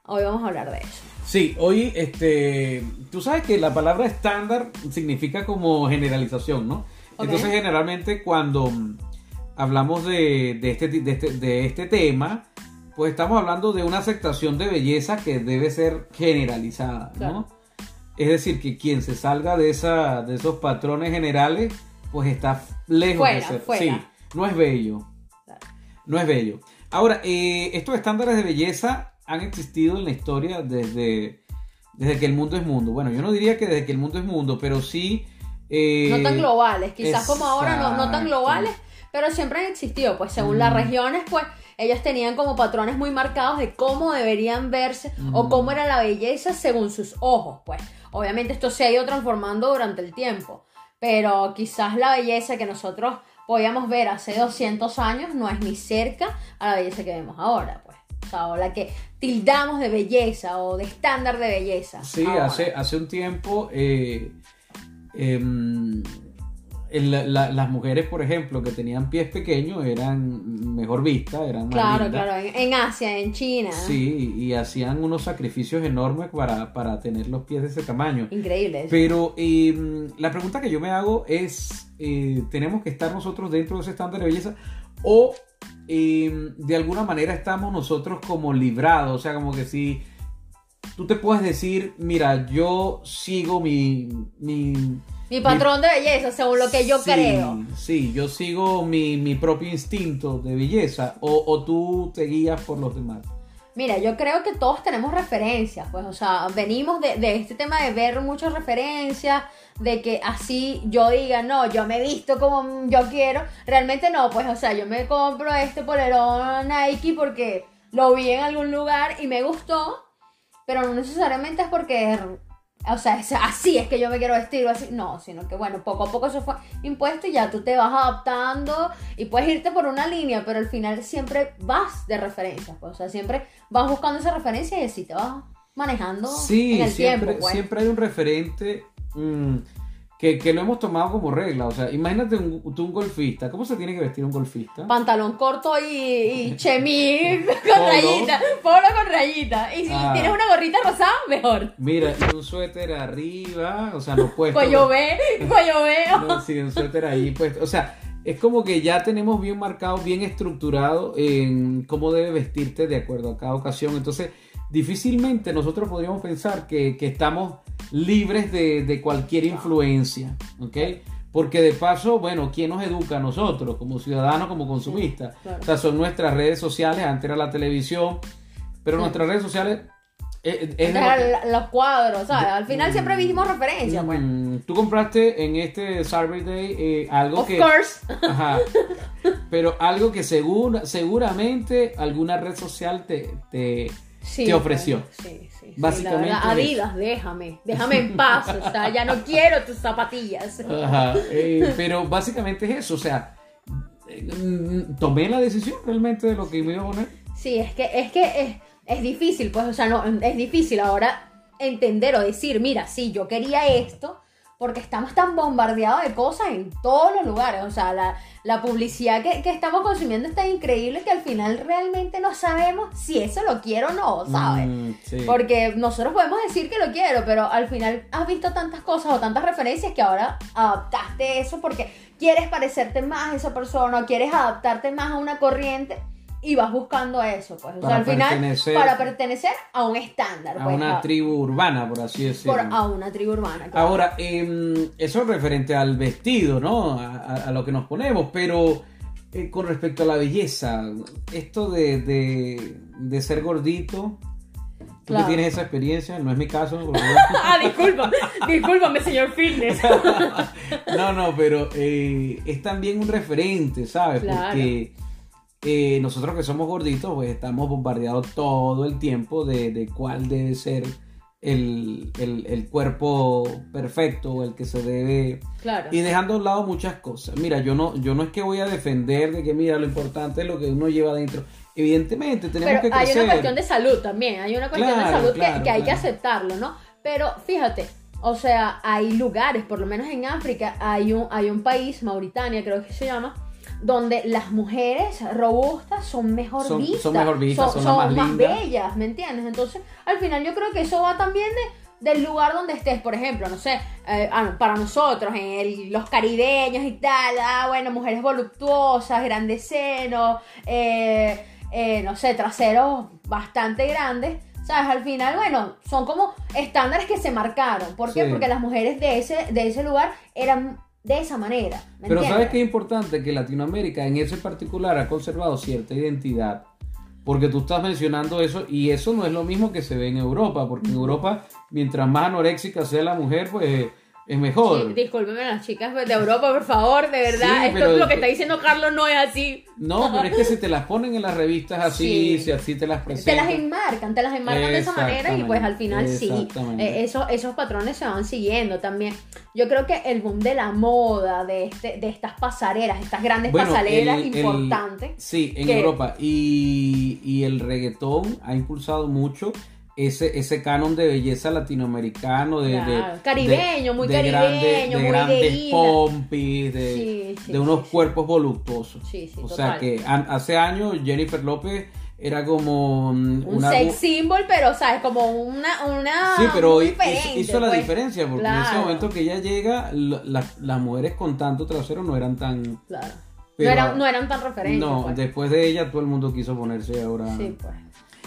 hoy vamos a hablar de eso. Sí, hoy, este, tú sabes que la palabra estándar significa como generalización, ¿no? Entonces, generalmente cuando mm, hablamos de, de este, de, este, de este tema, pues estamos hablando de una aceptación de belleza que debe ser generalizada, ¿no? Claro. Es decir, que quien se salga de, esa, de esos patrones generales, pues está lejos Fuera, de ser. fuera. Sí, no es bello. No es bello. Ahora, eh, estos estándares de belleza han existido en la historia desde, desde que el mundo es mundo. Bueno, yo no diría que desde que el mundo es mundo, pero sí... eh, no tan globales, quizás como ahora no, no tan globales, pero siempre han existido, pues según las Mm. regiones, pues ellos tenían como patrones muy marcados de cómo deberían verse o Mm. cómo era la belleza según sus ojos, pues obviamente esto se ha ido transformando durante el tiempo, pero quizás la belleza que nosotros podíamos ver hace 200 años no es ni cerca a la belleza que vemos ahora, pues. O sea, o la que tildamos de belleza o de estándar de belleza. Sí, ahora. hace, hace un tiempo eh, em, la- la- las mujeres, por ejemplo, que tenían pies pequeños eran mejor vistas, eran más Claro, lindas. claro, en, en Asia, en China. Sí, y hacían unos sacrificios enormes para, para tener los pies de ese tamaño. Increíble. Pero eh, la pregunta que yo me hago es, eh, ¿tenemos que estar nosotros dentro de ese estándar de belleza? ¿O eh, de alguna manera estamos nosotros como librados? O sea, como que si tú te puedes decir, mira, yo sigo mi, mi, Mi Mi patrón de belleza, según lo que yo Sí, creo. Sí, yo sigo mi, mi propio instinto de belleza o, o tú te guías por los demás. Mira, yo creo que todos tenemos referencias, pues, o sea, venimos de, de este tema de ver muchas referencias, de que así yo diga, no, yo me he visto como yo quiero. Realmente no, pues, o sea, yo me compro este polerón Nike porque lo vi en algún lugar y me gustó, pero no necesariamente es porque, o sea, es así es que yo me quiero vestir o así. No, sino que, bueno, poco a poco eso fue impuesto y ya tú te vas adaptando y puedes irte por una línea, pero al final siempre vas de referencias, pues, o sea, siempre vas buscando esa referencia y así te vas manejando Sí, en el siempre, tiempo, pues. siempre hay un referente mm, que, que lo hemos tomado como regla. O sea, imagínate un, tú un golfista. ¿Cómo se tiene que vestir un golfista? Pantalón corto y, y (laughs) chemis con Polo. rayita, polo con rayita. Y si Ah. tienes una gorrita rosada, mejor. Mira, y un suéter arriba, o sea, no puesto. Cuello B, (laughs) cuello B. No, sí, un suéter ahí puesto. O sea, es como que ya tenemos bien marcado, bien estructurado en cómo debe vestirte de acuerdo a cada ocasión. Entonces, difícilmente nosotros podríamos pensar que, que estamos libres de, de cualquier influencia, ¿ok? Porque de paso, bueno, ¿quién nos educa a nosotros como ciudadanos, como consumistas? claro. O sea, son nuestras redes sociales, antes era la televisión, pero Sí. nuestras redes sociales... eh, es de- Dejar los cuadros, ¿sabes? Al final siempre vimos referencias, pues. Mm, Tú compraste en este Cyber Day eh, algo Of que... course. Ajá. (laughs) Pero algo que segura, seguramente alguna red social te, te, Sí, te ofreció. Sí, sí, sí, Básicamente la verdad, Adidas, déjame, déjame en paz, o sea, ya no quiero tus zapatillas. Ajá. eh, pero básicamente es eso. O sea, eh, mm, tomé la decisión realmente de lo que me iba a poner. Sí, es que es que es, es difícil, pues, o sea, no, es difícil ahora entender o decir, mira, sí, yo quería esto, porque estamos tan bombardeados de cosas en todos los lugares, o sea, la, la publicidad que, que estamos consumiendo es tan increíble que al final realmente no sabemos si eso lo quiero o no, ¿sabes? Mm, sí. Porque nosotros podemos decir que lo quiero, pero al final has visto tantas cosas o tantas referencias que ahora adaptaste eso porque quieres parecerte más a esa persona o quieres adaptarte más a una corriente y vas buscando eso, pues. O sea, al final, pertenecer- para pertenecer a un estándar, a pues, una a- tribu urbana, por así decirlo. por- a una tribu urbana. claro. Ahora, em, eso es referente al vestido, ¿no? A, a- a lo que nos ponemos, pero eh, con respecto a la belleza, esto de, de- de ser gordito, tú Claro. que tienes esa experiencia, no es mi caso. porque- (laughs) ah, disculpa, discúlpame, señor Fitness. (laughs) no, no, pero eh, es también un referente, ¿sabes? Claro. Porque eh, nosotros que somos gorditos, pues estamos bombardeados todo el tiempo de, de cuál debe ser el, el- el cuerpo perfecto o el que se debe... Claro. Y dejando a un lado muchas cosas. Mira, yo no, yo no es que voy a defender de que, mira, lo importante es lo que uno lleva adentro. Evidentemente, tenemos Pero que hay crecer. una cuestión de salud también, hay una cuestión Claro, de salud que- claro, que, hay que aceptarlo, ¿no? Pero fíjate, o sea, hay lugares, por lo menos en África, hay un, hay un país, Mauritania creo que se llama, donde las mujeres robustas son mejor Son- vistas. son mejor vistas, son más lindas. bellas, ¿me entiendes? Entonces, al final yo creo que eso va también de, del lugar donde estés, por ejemplo, no sé, eh, ah, para nosotros, en el- los caribeños y tal, ah, bueno, mujeres voluptuosas, grandes senos, eh, eh, no sé, traseros bastante grandes. ¿Sabes? Al final, bueno, son como estándares que se marcaron. ¿Por qué? Sí. Porque las mujeres de ese, de ese lugar eran de esa manera. ¿me Pero entiendes? ¿sabes qué es importante? Que Latinoamérica en ese particular ha conservado cierta identidad. Porque tú estás mencionando eso y eso no es lo mismo que se ve en Europa. Porque en Europa, mientras más anoréxica sea la mujer, pues es mejor. Sí, discúlpeme las chicas de Europa, por favor, de verdad. Sí, Esto pero- lo que está diciendo Carlos no es así. No, pero es que si te las ponen en las revistas así, Sí. si así te las Te presentan. las enmarcan, te las enmarcan de esa manera y pues al final sí, eh, eso- esos patrones se van siguiendo también. Yo creo que el boom de la moda, de, este, de estas pasarelas, estas grandes Bueno, pasarelas el- el- importantes. Sí, en que- Europa. Y, y el reggaetón ha impulsado mucho ese, ese canon de belleza latinoamericano, de, de- caribeño, muy de caribeño, grandes- de muy de grandes pompis, de, Sí, sí, de unos sí, cuerpos voluptuosos. O total. sea que an- hace años Jennifer López era como mm, Un una sex symbol, pero, ¿sabes? Como una. una Sí, pero muy hizo, la pues. diferencia, porque en ese momento que ella llega, la- la- las mujeres con tanto trasero no eran tan... Claro. Pero- no, eran, no eran tan referentes. No, pues. después de ella todo el mundo quiso ponerse ahora... Sí, pues.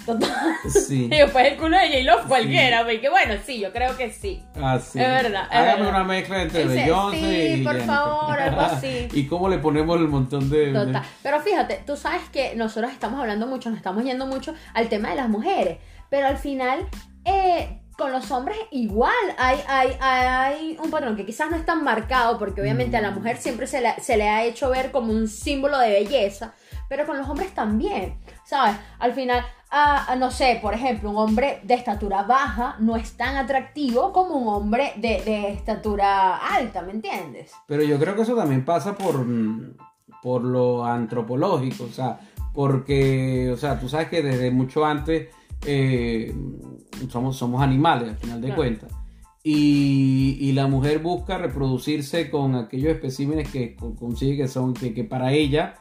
Total. Sí. (laughs) Y después el culo de J-Lo cualquiera, porque bueno, sí, yo creo que sí. Ah, sí. Es verdad, es Hágame verdad. una mezcla entre Beyoncé sí, y por Jennifer. favor, algo (laughs) así. ¿Y cómo le ponemos el montón de...? Total. Pero fíjate, tú sabes que nosotros estamos hablando mucho, nos estamos yendo mucho al tema de las mujeres, pero al final, eh, con los hombres igual hay, hay, hay un patrón que quizás no es tan marcado, porque obviamente a la mujer siempre se le, se le ha hecho ver como un símbolo de belleza, pero con los hombres también, ¿sabes? Al final, ah, no sé, por ejemplo, un hombre de estatura baja no es tan atractivo como un hombre de, de estatura alta, ¿me entiendes? Pero yo creo que eso también pasa por, mm, por lo antropológico, o sea, porque, o sea, tú sabes que desde mucho antes eh, somos, somos animales, al final de Claro. cuentas. Y, y la mujer busca reproducirse con aquellos especímenes que co- consigue que son, que, que para ella,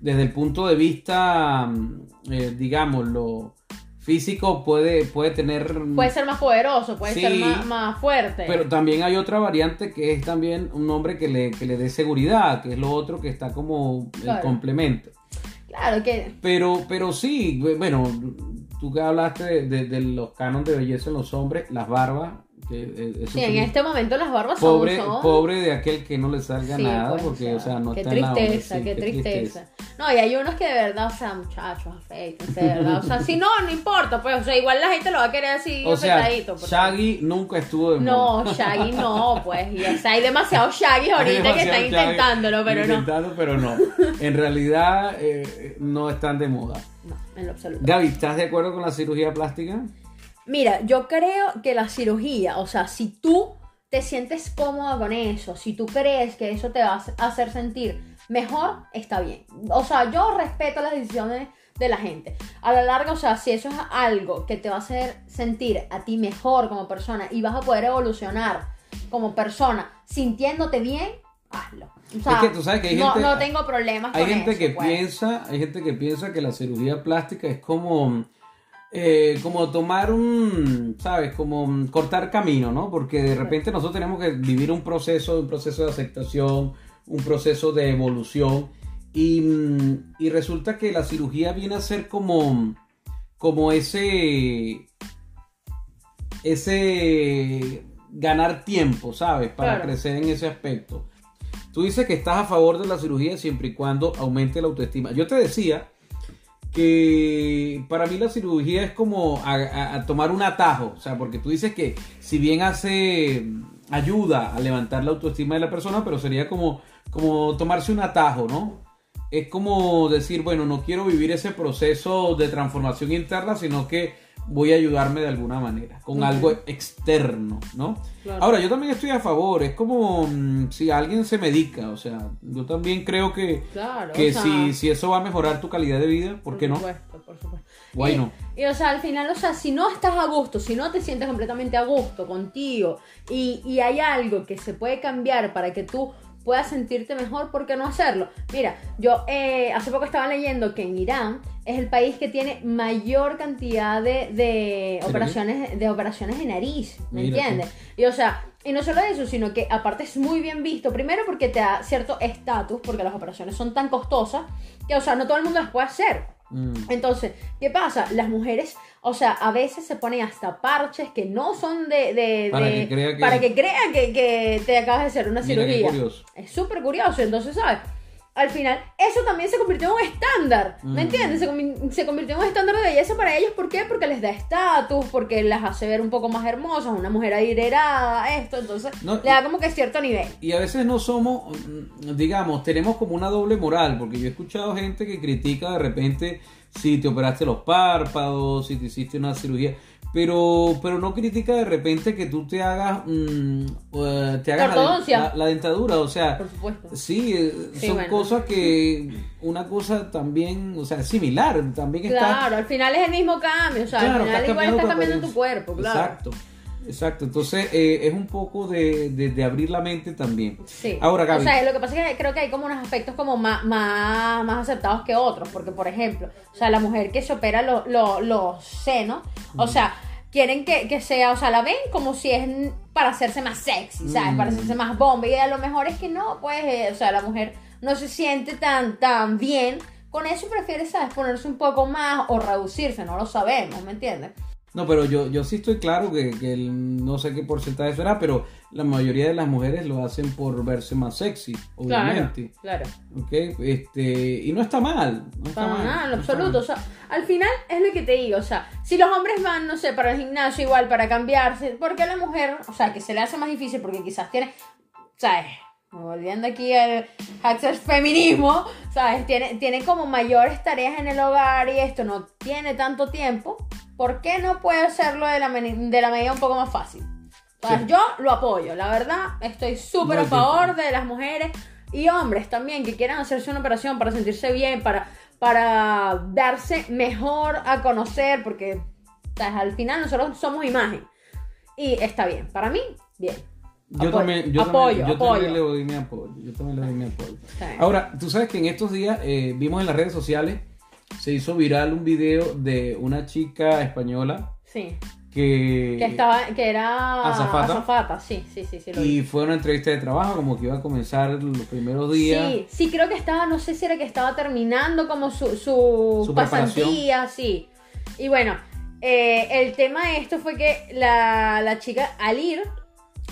desde el punto de vista, mm, eh, digamos, lo físico puede, puede tener... Puede ser más poderoso, puede Sí. ser más, más fuerte. Pero también hay otra variante que es también un hombre que le, que le dé seguridad, que es lo otro que está como el complemento. Claro que Pero, pero sí, bueno, tú que hablaste de, de- de los cánones de belleza en los hombres, las barbas, que sí, en este momento las barbas son- pobre, son... pobre de aquel que no le salga Sí, nada, pues, porque, o sea, no qué está en la tristeza, sí, qué, tristeza. No, y hay unos que de verdad, o sea, muchachos, afeítense, de verdad. O sea, si no, no importa, pues, o sea, igual la gente lo va a querer así O sea, afeitadito. porque- Shaggy nunca estuvo de No, moda. Shaggy no, pues, y, o sea, hay demasiados (laughs) Shaggy ahorita que demasiado están Shaggy intentándolo, pero no. intentando, pero no. En realidad eh, no están de moda. No, en lo absoluto. Gaby, ¿estás de acuerdo con la cirugía plástica? Mira, yo creo que la cirugía, o sea, si tú te sientes cómoda con eso, si tú crees que eso te va a hacer sentir mejor, está bien. O sea, yo respeto las decisiones de la gente. A la larga, o sea, si eso es algo que te va a hacer sentir a ti mejor como persona y vas a poder evolucionar como persona sintiéndote bien, hazlo. O sea, Es que tú sabes que hay no, gente- no tengo problemas Hay con gente eso, que pues. piensa, hay gente que piensa que la cirugía plástica es como eh, como tomar un, sabes, como cortar camino, ¿no? Porque de repente nosotros tenemos que vivir un proceso, un proceso de aceptación, un proceso de evolución y, mm, y resulta que la cirugía viene a ser como como ese ese ganar tiempo, ¿sabes? Para Claro. crecer en ese aspecto. Tú dices que estás a favor de la cirugía siempre y cuando aumente la autoestima. Yo te decía que para mí la cirugía es como a, tomar un atajo, o sea, porque tú dices que si bien hace ayuda a levantar la autoestima de la persona, pero sería como, como tomarse un atajo, ¿no? Es como decir, bueno, no quiero vivir ese proceso de transformación interna, sino que voy a ayudarme de alguna manera, con algo externo, ¿no? Claro. Ahora, yo también estoy a favor, es como mm, si alguien se medica, o sea, yo también creo que, Claro, que o sea, si, si eso va a mejorar tu calidad de vida, ¿por qué no? supuesto, por supuesto. Why y, no? y, o sea, al final, o sea, si no estás a gusto, si no te sientes completamente a gusto contigo y, y hay algo que se puede cambiar para que tú puedas sentirte mejor, ¿por qué no hacerlo? Mira, yo eh, hace poco estaba leyendo que en Irán es el país que tiene mayor cantidad de, operaciones de operaciones de nariz, ¿me Mira tú. entiendes? Y o sea, y no solo eso, sino que aparte es muy bien visto, primero porque te da cierto estatus, porque las operaciones son tan costosas que, o sea, no todo el mundo las puede hacer. Mm. Entonces, ¿qué pasa? Las mujeres, o sea, a veces se ponen hasta parches que no son de... de- Para de- que crea que- para que crean que, que te acabas de hacer una Mira cirugía. Es súper curioso, entonces, ¿sabes? Al final, eso también se convirtió en un estándar, ¿me entiendes? Se, se convirtió en un estándar de belleza para ellos, ¿por qué? Porque les da estatus, porque las hace ver un poco más hermosas, una mujer adinerada, esto, entonces No, le da como que cierto nivel. Y a veces no somos, mm, digamos, tenemos como una doble moral, porque yo he escuchado gente que critica de repente si te operaste los párpados, si te hiciste una cirugía, pero, pero no critica de repente que tú te hagas, mm, eh, te hagas la, la- la dentadura, o sea, Por supuesto. sí, eh, Sí, son bueno. cosas que, (laughs) una cosa también, o sea, similar, también está... Claro, al final es el mismo cambio, o sea, Claro, al final igual estás cambiando tu cuerpo, claro. Exacto, exacto. Entonces eh, es un poco de, de- de abrir la mente también. Sí. Ahora, Gaby. O sea, lo que pasa es que creo que hay como unos aspectos como más, más, más aceptados que otros. Porque, por ejemplo, o sea, la mujer que se opera lo- lo- los senos, o sea, quieren que, que sea, o sea, la ven como si es para hacerse más sexy, ¿sabes? Para Mm. hacerse más bomba. Y a lo mejor es que no, pues, eh, o sea, la mujer no se siente tan, tan bien con eso prefiere, ¿sabes? Ponerse un poco más o reducirse, no lo sabemos, ¿me entiendes? No, pero yo, yo sí estoy claro que, que el- no sé qué porcentaje será, pero la mayoría de las mujeres lo hacen por verse más sexy, obviamente. Claro. ¿Ok? Este, y no está mal. No está Para mal, nada, en no absoluto. O sea, al final es lo que te digo. O sea, si los hombres van, no sé, para el gimnasio igual, para cambiarse, ¿por qué la mujer, o sea, que se le hace más difícil porque quizás tiene, ¿sabes? Volviendo aquí al hashtag feminismo, ¿sabes? Tiene, tiene como mayores tareas en el hogar y esto no tiene tanto tiempo. ¿Por qué no puede hacerlo de la, de la medida un poco más fácil? Sí. yo lo apoyo, la verdad, estoy súper a favor de las mujeres y hombres también que quieran hacerse una operación para sentirse bien, para, para darse mejor a conocer, porque al final nosotros somos imagen. Y está bien, para mí, bien. Yo Apoyo, también, yo apoyo, también, yo apoyo. también le doy mi apoyo. Yo también le doy mi apoyo. Está bien. Ahora, tú sabes que en estos días eh, vimos en las redes sociales, se hizo viral un video de una chica española Sí, que, que estaba, que era Azafata. azafata, sí, sí, sí, sí, lo vi. y fue una entrevista de trabajo, como que iba a comenzar los primeros días. Sí, sí, creo que estaba, no sé si era que estaba terminando como su, su, Su pasantía, sí. Y bueno, eh, el tema de esto fue que la, la chica al ir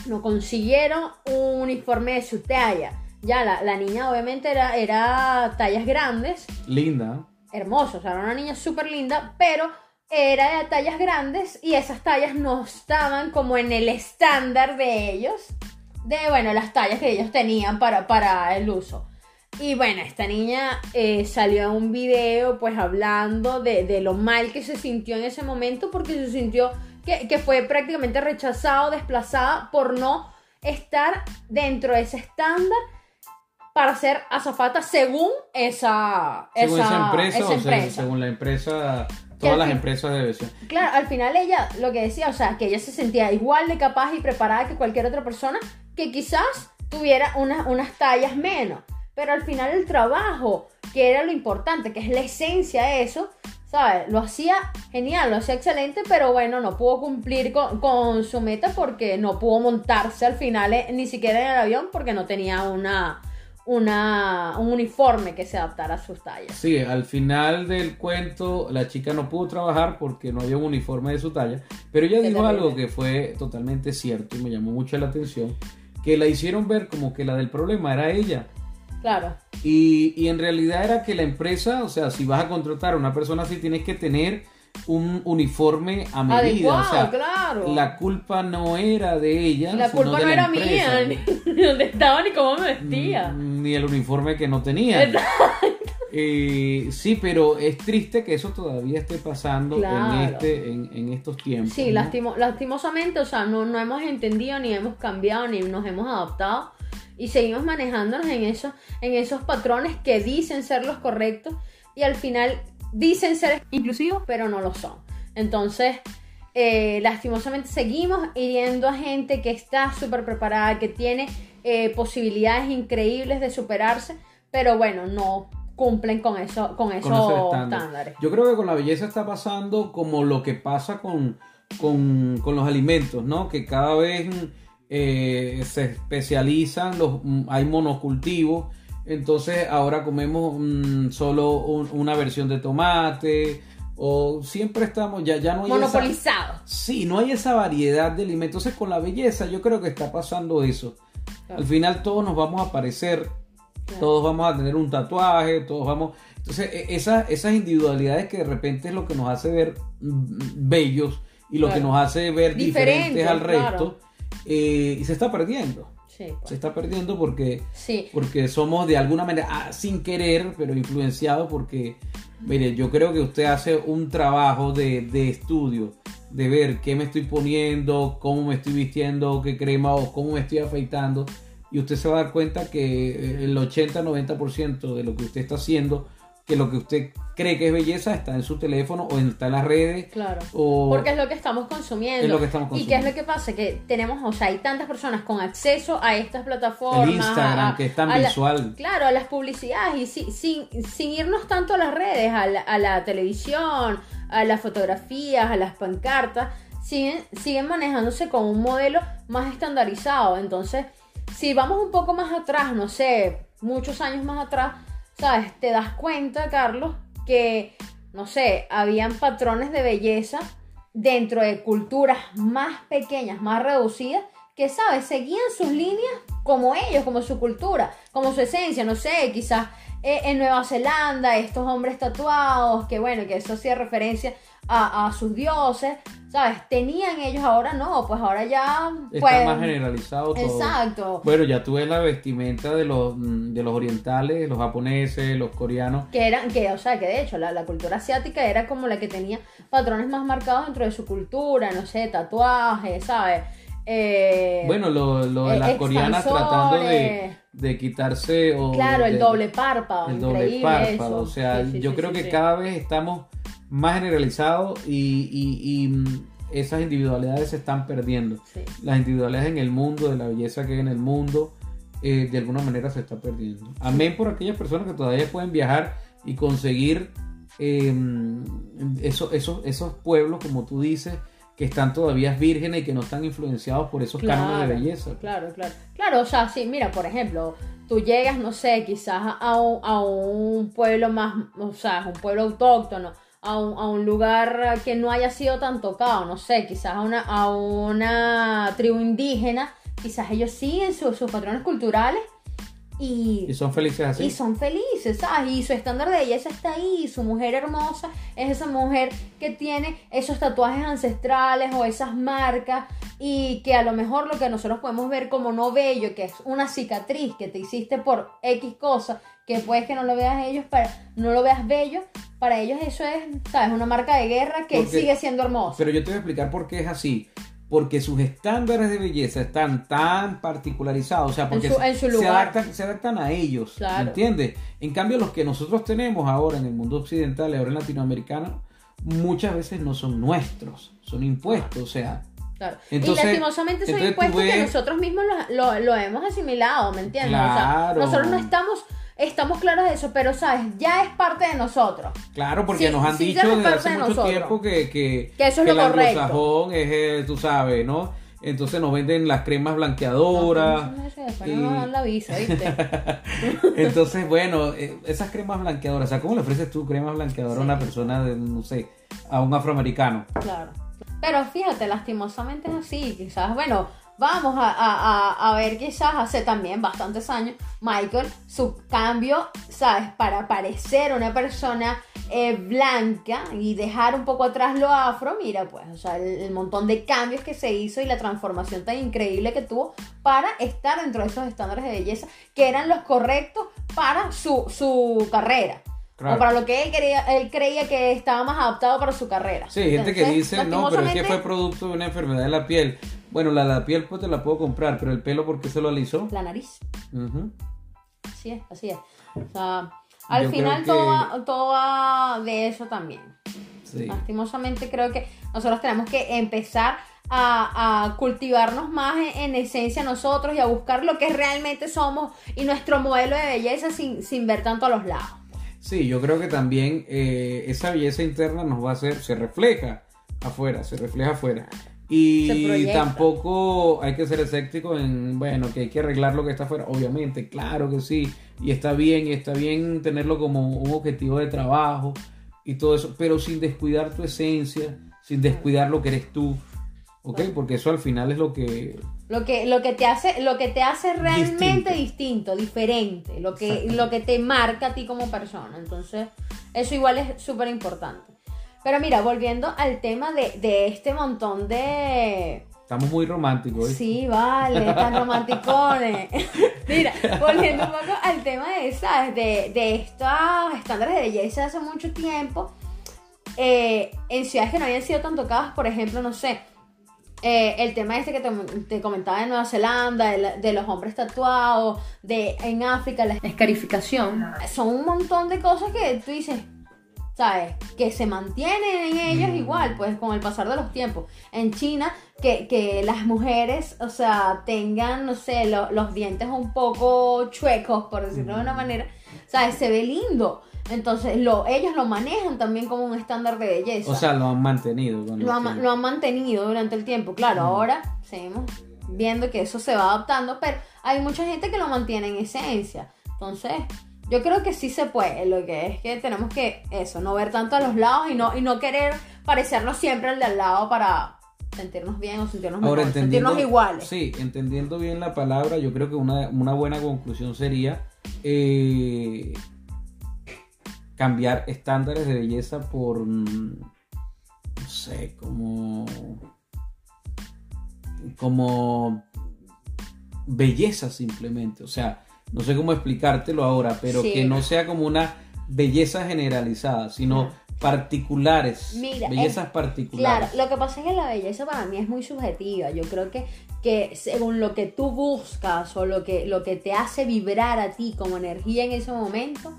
no consiguieron un uniforme de su talla. Ya, la, la niña obviamente era, era tallas grandes, Linda. Hermosa, o sea, era una niña súper linda, pero era de tallas grandes y esas tallas no estaban como en el estándar de ellos, de, bueno, las tallas que ellos tenían para, para el uso. Y bueno, esta niña eh, salió en un video pues hablando de, de lo mal que se sintió en ese momento porque se sintió que, que fue prácticamente rechazada o desplazada por no estar dentro de ese estándar para ser azafata según esa, Según esa, esa- empresa, esa o sea, empresa. según la empresa, todas las fin- empresas deben ser. Claro, al final ella lo que decía, o sea, que ella se sentía igual de capaz y preparada que cualquier otra persona que quizás tuviera unas, unas tallas menos. Pero al final el trabajo, que era lo importante, que es la esencia de eso, ¿sabes? Lo hacía genial, lo hacía excelente, pero bueno, no pudo cumplir con, con su meta porque no pudo montarse al final eh, ni siquiera en el avión porque no tenía una, una, un uniforme que se adaptara a sus tallas. Sí, al final del cuento la chica no pudo trabajar porque no había un uniforme de su talla, pero ella dijo algo que fue totalmente cierto y me llamó mucho la atención, que la hicieron ver como que la del problema era ella. Claro, Y, y en realidad era que la empresa, o sea, si vas a contratar a una persona así, tienes que tener un uniforme a medida. adecuado, o sea, claro. la culpa no era de ella. La culpa no la era empresa. mía, (laughs) ni, dónde estaba, ni cómo me vestía. Mm, Ni el uniforme que no tenía. Eh, sí, pero es triste que eso todavía esté pasando Claro. en, este, en, en estos tiempos. Sí, ¿no? lastimo- lastimosamente, o sea, no, no hemos entendido, ni hemos cambiado, ni nos hemos adaptado. Y seguimos manejándonos en esos, en esos patrones que dicen ser los correctos y al final dicen ser inclusivos, pero no lo son. Entonces, eh, lastimosamente seguimos hiriendo a gente que está súper preparada, que tiene eh, posibilidades increíbles de superarse, pero bueno, no cumplen con, eso, con esos Con estándares. Yo creo que con la belleza está pasando como lo que pasa con, con, con los alimentos, ¿no? Que cada vez eh, se especializan, los, mm, hay monocultivos, entonces ahora comemos mm, solo un- una versión de tomate, o siempre estamos, ya, ya no hay esa- Monopolizado. Sí, no hay esa variedad de alimentos. Entonces, con la belleza, yo creo que está pasando eso. Claro. Al final, todos nos vamos a parecer, Claro. todos vamos a tener un tatuaje, todos vamos. Entonces, e- esas, esas individualidades que de repente es lo que nos hace ver mm, bellos y lo que nos hace ver Diferentes, diferentes al resto, eh, y se está perdiendo. Sí, pues. Se está perdiendo porque Sí, porque somos de alguna manera, ah, sin querer, pero influenciados porque, mire, yo creo que usted hace un trabajo de, de estudio, de ver qué me estoy poniendo, cómo me estoy vistiendo, qué crema o cómo me estoy afeitando, y usted se va a dar cuenta que el 80-90% de lo que usted está haciendo, que lo que usted cree que es belleza, está en su teléfono o está en las redes. claro. O, Porque es lo que estamos consumiendo. Es lo que estamos ¿Y qué es consumiendo. lo que pasa? Que tenemos, o sea, hay tantas personas con acceso a estas plataformas. el Instagram, a- que es tan la- visual. Claro, a las publicidades y si- sin, sin irnos tanto a las redes, a la, a la televisión, a las fotografías, a las pancartas, siguen, siguen manejándose con un modelo más estandarizado. Entonces, si vamos un poco más atrás, no sé, muchos años más atrás, ¿sabes? Te das cuenta, Carlos, que, no sé, habían patrones de belleza dentro de culturas más pequeñas, más reducidas, que, ¿sabes? Seguían sus líneas como ellos, como su cultura, como su esencia, no sé, quizás eh, en Nueva Zelanda, estos hombres tatuados, que bueno, que eso hacía referencia a, sus dioses, ¿sabes? Tenían ellos ahora, no, pues ahora ya... Está pues, más generalizado todo. Exacto. Bueno, ya tú ves la vestimenta de los, mm, de los orientales, los japoneses, los coreanos. Que eran, que, o sea, que de hecho la, la cultura asiática era como la que tenía patrones más marcados dentro de su cultura, no sé, tatuajes, ¿sabes? Eh, bueno, lo, lo de las coreanas tratando de, de, quitarse. O claro, el doble párpado. El doble párpado. O sea, yo creo que cada vez estamos más generalizados y, y, mm, esas individualidades se están perdiendo. Las individualidades en el mundo, de la belleza que hay en el mundo, eh, de alguna manera se está perdiendo. Amén por aquellas personas que todavía pueden viajar y conseguir eh, esos, esos pueblos, como tú dices que están todavía vírgenes y que no están influenciados por esos cánones de belleza. Claro, claro. Claro, o sea, sí, mira, por ejemplo, tú llegas, no sé, quizás a un, a un pueblo más, o sea, un pueblo autóctono, a un, a un, lugar que no haya sido tan tocado, no sé, quizás a una, a una tribu indígena, quizás ellos siguen sus patrones culturales y, son felices así. Y son felices, ¿sabes? Y su estándar de belleza está ahí. su mujer hermosa es esa mujer que tiene esos tatuajes ancestrales o esas marcas. Y que a lo mejor lo que nosotros podemos ver como no bello, que es una cicatriz que te hiciste por X cosa, que puedes que no lo veas ellos, para, no lo veas bello, para ellos eso es, ¿sabes? Una marca de guerra que sigue siendo hermosa. Pero yo te voy a explicar por qué es así porque sus estándares de belleza están tan particularizados, o sea, porque se, adaptan, a ellos, ¿entiendes? En cambio, los que nosotros tenemos ahora en el mundo occidental y ahora en latinoamericano, muchas veces no son nuestros, son impuestos, o sea... Claro. Entonces, y lastimosamente son impuestos que nosotros mismos lo, hemos asimilado, ¿me entiendes? O sea, nosotros no estamos estamos claros de eso, pero sabes, ya es parte de nosotros. Claro, porque nos han dicho desde hace mucho tiempo que, que, eso es lo el correcto. es, eh, tú sabes, ¿no? Entonces nos venden las cremas blanqueadoras. No, la visa, ¿viste? (laughs) Entonces, bueno, eh, esas cremas blanqueadoras, o sea, ¿cómo le ofreces tú cremas blanqueadoras a una persona de, no sé, a un afroamericano? Claro. Pero fíjate, lastimosamente es así. Quizás, bueno, vamos a, ver quizás hace también bastantes años Michael su cambio, ¿sabes? Para parecer una persona eh, blanca y dejar un poco atrás lo afro, mira pues, o sea, el, montón de cambios que se hizo y la transformación tan increíble que tuvo para estar dentro de esos estándares de belleza que eran los correctos para su, su carrera. O para lo que él, quería, él creía que estaba más adaptado para su carrera. Sí, gente que dice, no, pero es que fue producto de una enfermedad de la piel. Bueno, la, la piel pues te la puedo comprar, pero el pelo, ¿por qué se lo alisó? La nariz. Así es, así es. O sea, al final todo, va, de eso también. Sí. Lastimosamente creo que nosotros tenemos que empezar a, cultivarnos más en, esencia nosotros y a buscar lo que realmente somos y nuestro modelo de belleza sin, sin ver tanto a los lados. Sí, yo creo que también eh, esa belleza interna nos va a hacer, se refleja afuera, se refleja afuera. Y tampoco hay que ser escéptico en, bueno, que hay que arreglar lo que está afuera. Obviamente, claro que sí. Y está bien, y está bien tenerlo como un objetivo de trabajo y todo eso, pero sin descuidar tu esencia, sin descuidar lo que eres tú. ¿Ok? Porque eso al final es lo que... Lo que, lo que te hace, lo que te hace realmente distinto, diferente, lo que, lo que te marca a ti como persona. Entonces, eso igual es súper importante. Pero mira, volviendo al tema de, este montón de... Estamos muy románticos. Sí, vale, están romanticones. (laughs) Mira, volviendo un poco al tema de, ¿sabes? De, de estos estándares de belleza hace mucho tiempo, eh, en ciudades que no habían sido tan tocadas, por ejemplo, no sé, eh, el tema este que te, comentaba de Nueva Zelanda, de, los hombres tatuados, de en África, la escarificación, son un montón de cosas que tú dices, ¿sabes? Que se mantienen en ellos mm. igual, pues con el pasar de los tiempos. En China, que, las mujeres, o sea, tengan, no sé, los dientes un poco chuecos, por decirlo de una mm. manera, ¿sabes? Se ve lindo. Entonces, lo, ellos lo manejan también como un estándar de belleza. O sea, lo han mantenido. lo, han mantenido durante el tiempo. Claro, mm. ahora seguimos viendo que eso se va adaptando, pero hay mucha gente que lo mantiene en esencia. Entonces, Yo creo que sí se puede, lo que es que tenemos que eso, no ver tanto a los lados y no, y no querer parecernos siempre al de al lado para sentirnos bien o sentirnos mejor, sentirnos iguales. Sí, entendiendo bien la palabra, yo creo que una, buena conclusión sería eh, cambiar estándares de belleza por, no sé, como, como belleza simplemente, o sea, no sé cómo explicártelo ahora, pero que no sea como una belleza generalizada, sino particulares, bellezas particulares. Claro, lo que pasa es que la belleza para mí es muy subjetiva. Yo creo que, que según lo que tú buscas o lo que, lo que te hace vibrar a ti como energía en ese momento,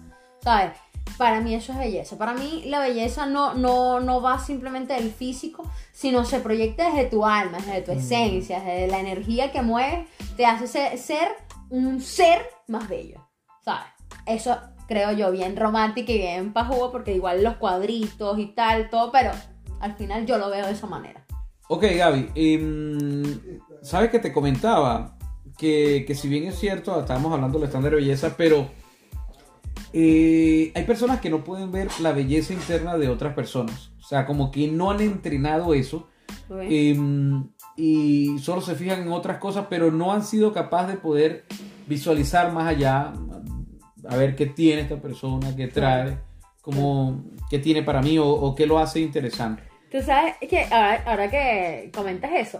¿sabes? Para mí eso es belleza. Para mí la belleza no, no, no va simplemente del físico, sino se proyecta desde tu alma, desde tu mm. esencia, desde la energía que mueves, te hace ser un ser más bello, ¿sabes? Eso creo yo bien romántico y bien pajugo porque igual los cuadritos y tal, todo, pero al final yo lo veo de esa manera. Ok, Gaby, em, sabes que te comentaba que, si bien es cierto, estábamos hablando del estándar de belleza, pero eh, hay personas que no pueden ver la belleza interna de otras personas. O sea, como que no han entrenado eso. Em, y solo se fijan en otras cosas, pero no han sido capaces de poder visualizar más allá, a ver qué tiene esta persona, qué trae, como, qué tiene para mí o, qué lo hace interesante. Tú sabes que ahora, que comentas eso,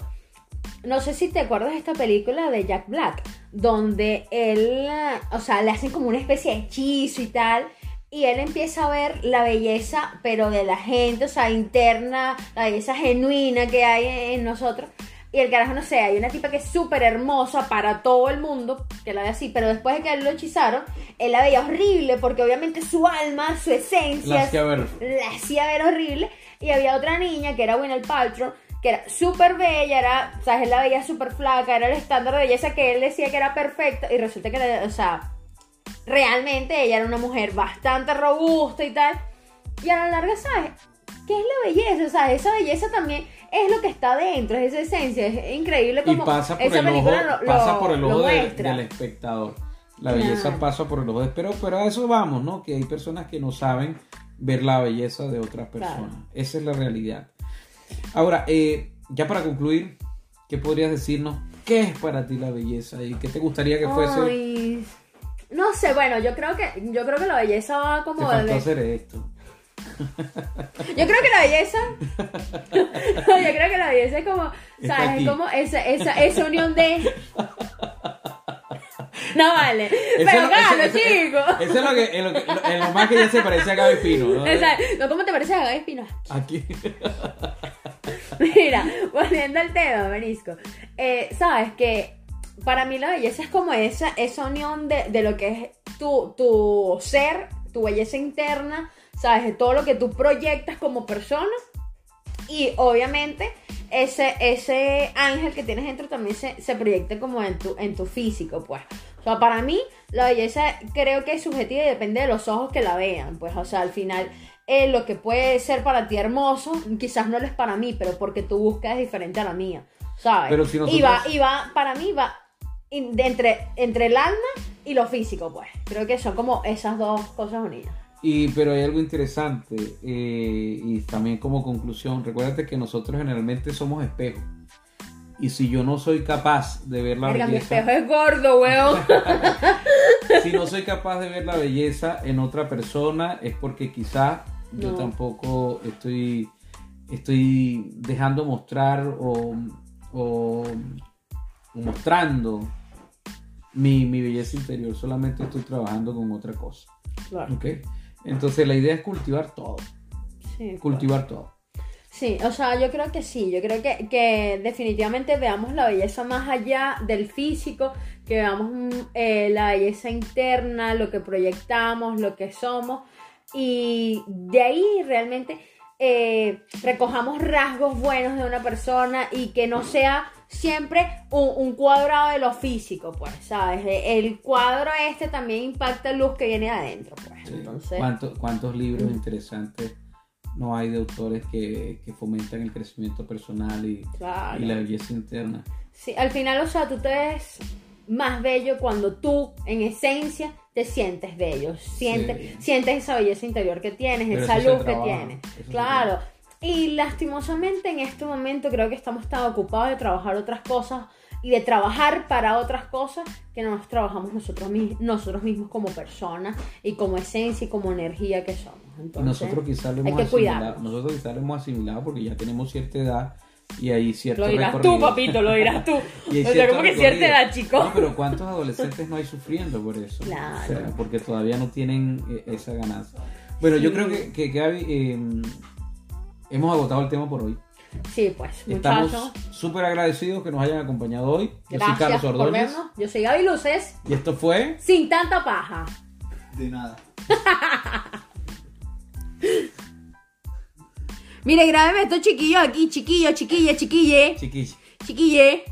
no sé si te acuerdas de esta película de Jack Black, donde él, o sea, le hacen como una especie de hechizo y tal, y él empieza a ver la belleza, pero de la gente, o sea, interna, la belleza genuina que hay en nosotros. Y el carajo, no sé, hay una tipa que es súper hermosa para todo el mundo, que la ve así, pero después de que él lo hechizaron, él la veía horrible porque obviamente su alma, su esencia, la hacía ver, la hacía ver horrible. Y había otra niña que era el Paltrow, que era súper bella, era, o sea, él la veía súper flaca, era el estándar de belleza que él decía que era perfecta, y resulta que, o sea, realmente ella era una mujer bastante robusta y tal. Y a la larga, ¿sabes? ¿Qué es la belleza? O sea, esa belleza también es lo que está dentro, es esa esencia. Es increíble como y pasa por el ojo, pasa por el ojo del espectador. La belleza pasa por el ojo de pero, pero a eso vamos, ¿no? Que hay personas que no saben ver la belleza de otras personas. Esa es la realidad. Ahora, eh, ya para concluir, ¿qué podrías decirnos? ¿Qué es para ti la belleza y qué te gustaría que fuese? No sé, bueno, yo creo que yo creo que la belleza va como te faltó hacer esto. Yo creo que la belleza. (laughs) yo creo que la belleza es como. ¿Sabes? Es como esa, esa, esa unión de. No vale. Pero claro, chico. Eso es lo que, en lo, que, en lo más que ya se parece a Gaby Pino. ¿no? Exacto. ¿Cómo te parece a Gaby Pino? Aquí. (laughs) Mira, volviendo al tema, Benisco. Eh, Sabes que para mí la belleza es como esa, esa unión de, de lo que es tu, tu ser, tu belleza interna ¿sabes? De todo lo que tú proyectas como persona. Y obviamente ese, ese ángel que tienes dentro también se, se proyecta como en tu, en tu físico, pues. O sea, para mí la belleza creo que es subjetiva y depende de los ojos que la vean. Pues, o sea, al final eh, lo que puede ser para ti hermoso, quizás no lo es para mí, pero porque tu búsqueda es diferente a la mía, ¿sabes? Pero si y, va, y va, para mí va entre, entre el alma y lo físico, pues. Creo que son como esas dos cosas unidas. Y, pero hay algo interesante eh, y también como conclusión, recuérdate que nosotros generalmente somos espejos. Y si yo no soy capaz de ver la belleza... Mi espejo es gordo, weón. (laughs) si no soy capaz de ver la belleza en otra persona es porque quizá yo tampoco estoy, estoy dejando mostrar o, o, mostrando mi, mi, belleza interior. Solamente estoy trabajando con otra cosa. Claro. ¿Okay? Entonces la idea es cultivar todo. Sí, cultivar todo. Sí, o sea, yo creo que sí, yo creo que, definitivamente veamos la belleza más allá del físico, que veamos mm, eh, la belleza interna, lo que proyectamos, lo que somos, y de ahí realmente eh, recojamos rasgos buenos de una persona y que no sea siempre un, cuadrado de lo físico, pues, ¿sabes? El cuadro este también impacta luz que viene adentro, pues. Entonces... ¿Cuántos, libros interesantes no hay de autores que, fomentan el crecimiento personal y, y, la belleza interna? Sí, al final, o sea, tú te ves más bello cuando tú, en esencia, te sientes bello, sientes, Sí. sientes esa belleza interior que tienes, Pero esa luz que tienes. eso Claro. Y lastimosamente en este momento creo que estamos tan ocupados de trabajar otras cosas y de trabajar para otras cosas que no nos trabajamos nosotros, mis- nosotros mismos como personas y como esencia y como energía que somos. Entonces, nosotros quizás lo hay hemos asimilado. Nosotros quizás lo hemos asimilado porque ya tenemos cierta edad y hay cierto Lo dirás tú, recorrido. papito, lo dirás tú. (laughs) O sea, como que cierta edad, chico. No, pero ¿cuántos adolescentes no hay sufriendo por eso? Claro. O sea, porque todavía no tienen eh, esa ganancia. Bueno, yo Sí. creo que, que Gaby, eh, hemos agotado el tema por hoy. Sí, pues, Estamos muchachos. súper agradecidos que nos hayan acompañado hoy. Yo soy Gracias Carlos por Ordóñez. vernos. Yo soy Gaby Luces, Y esto fue... sin tanta paja. De nada. (laughs) Mire, grábeme estos chiquillos aquí, chiquillo, chiquille, chiquille, Chiquillos. chiquille.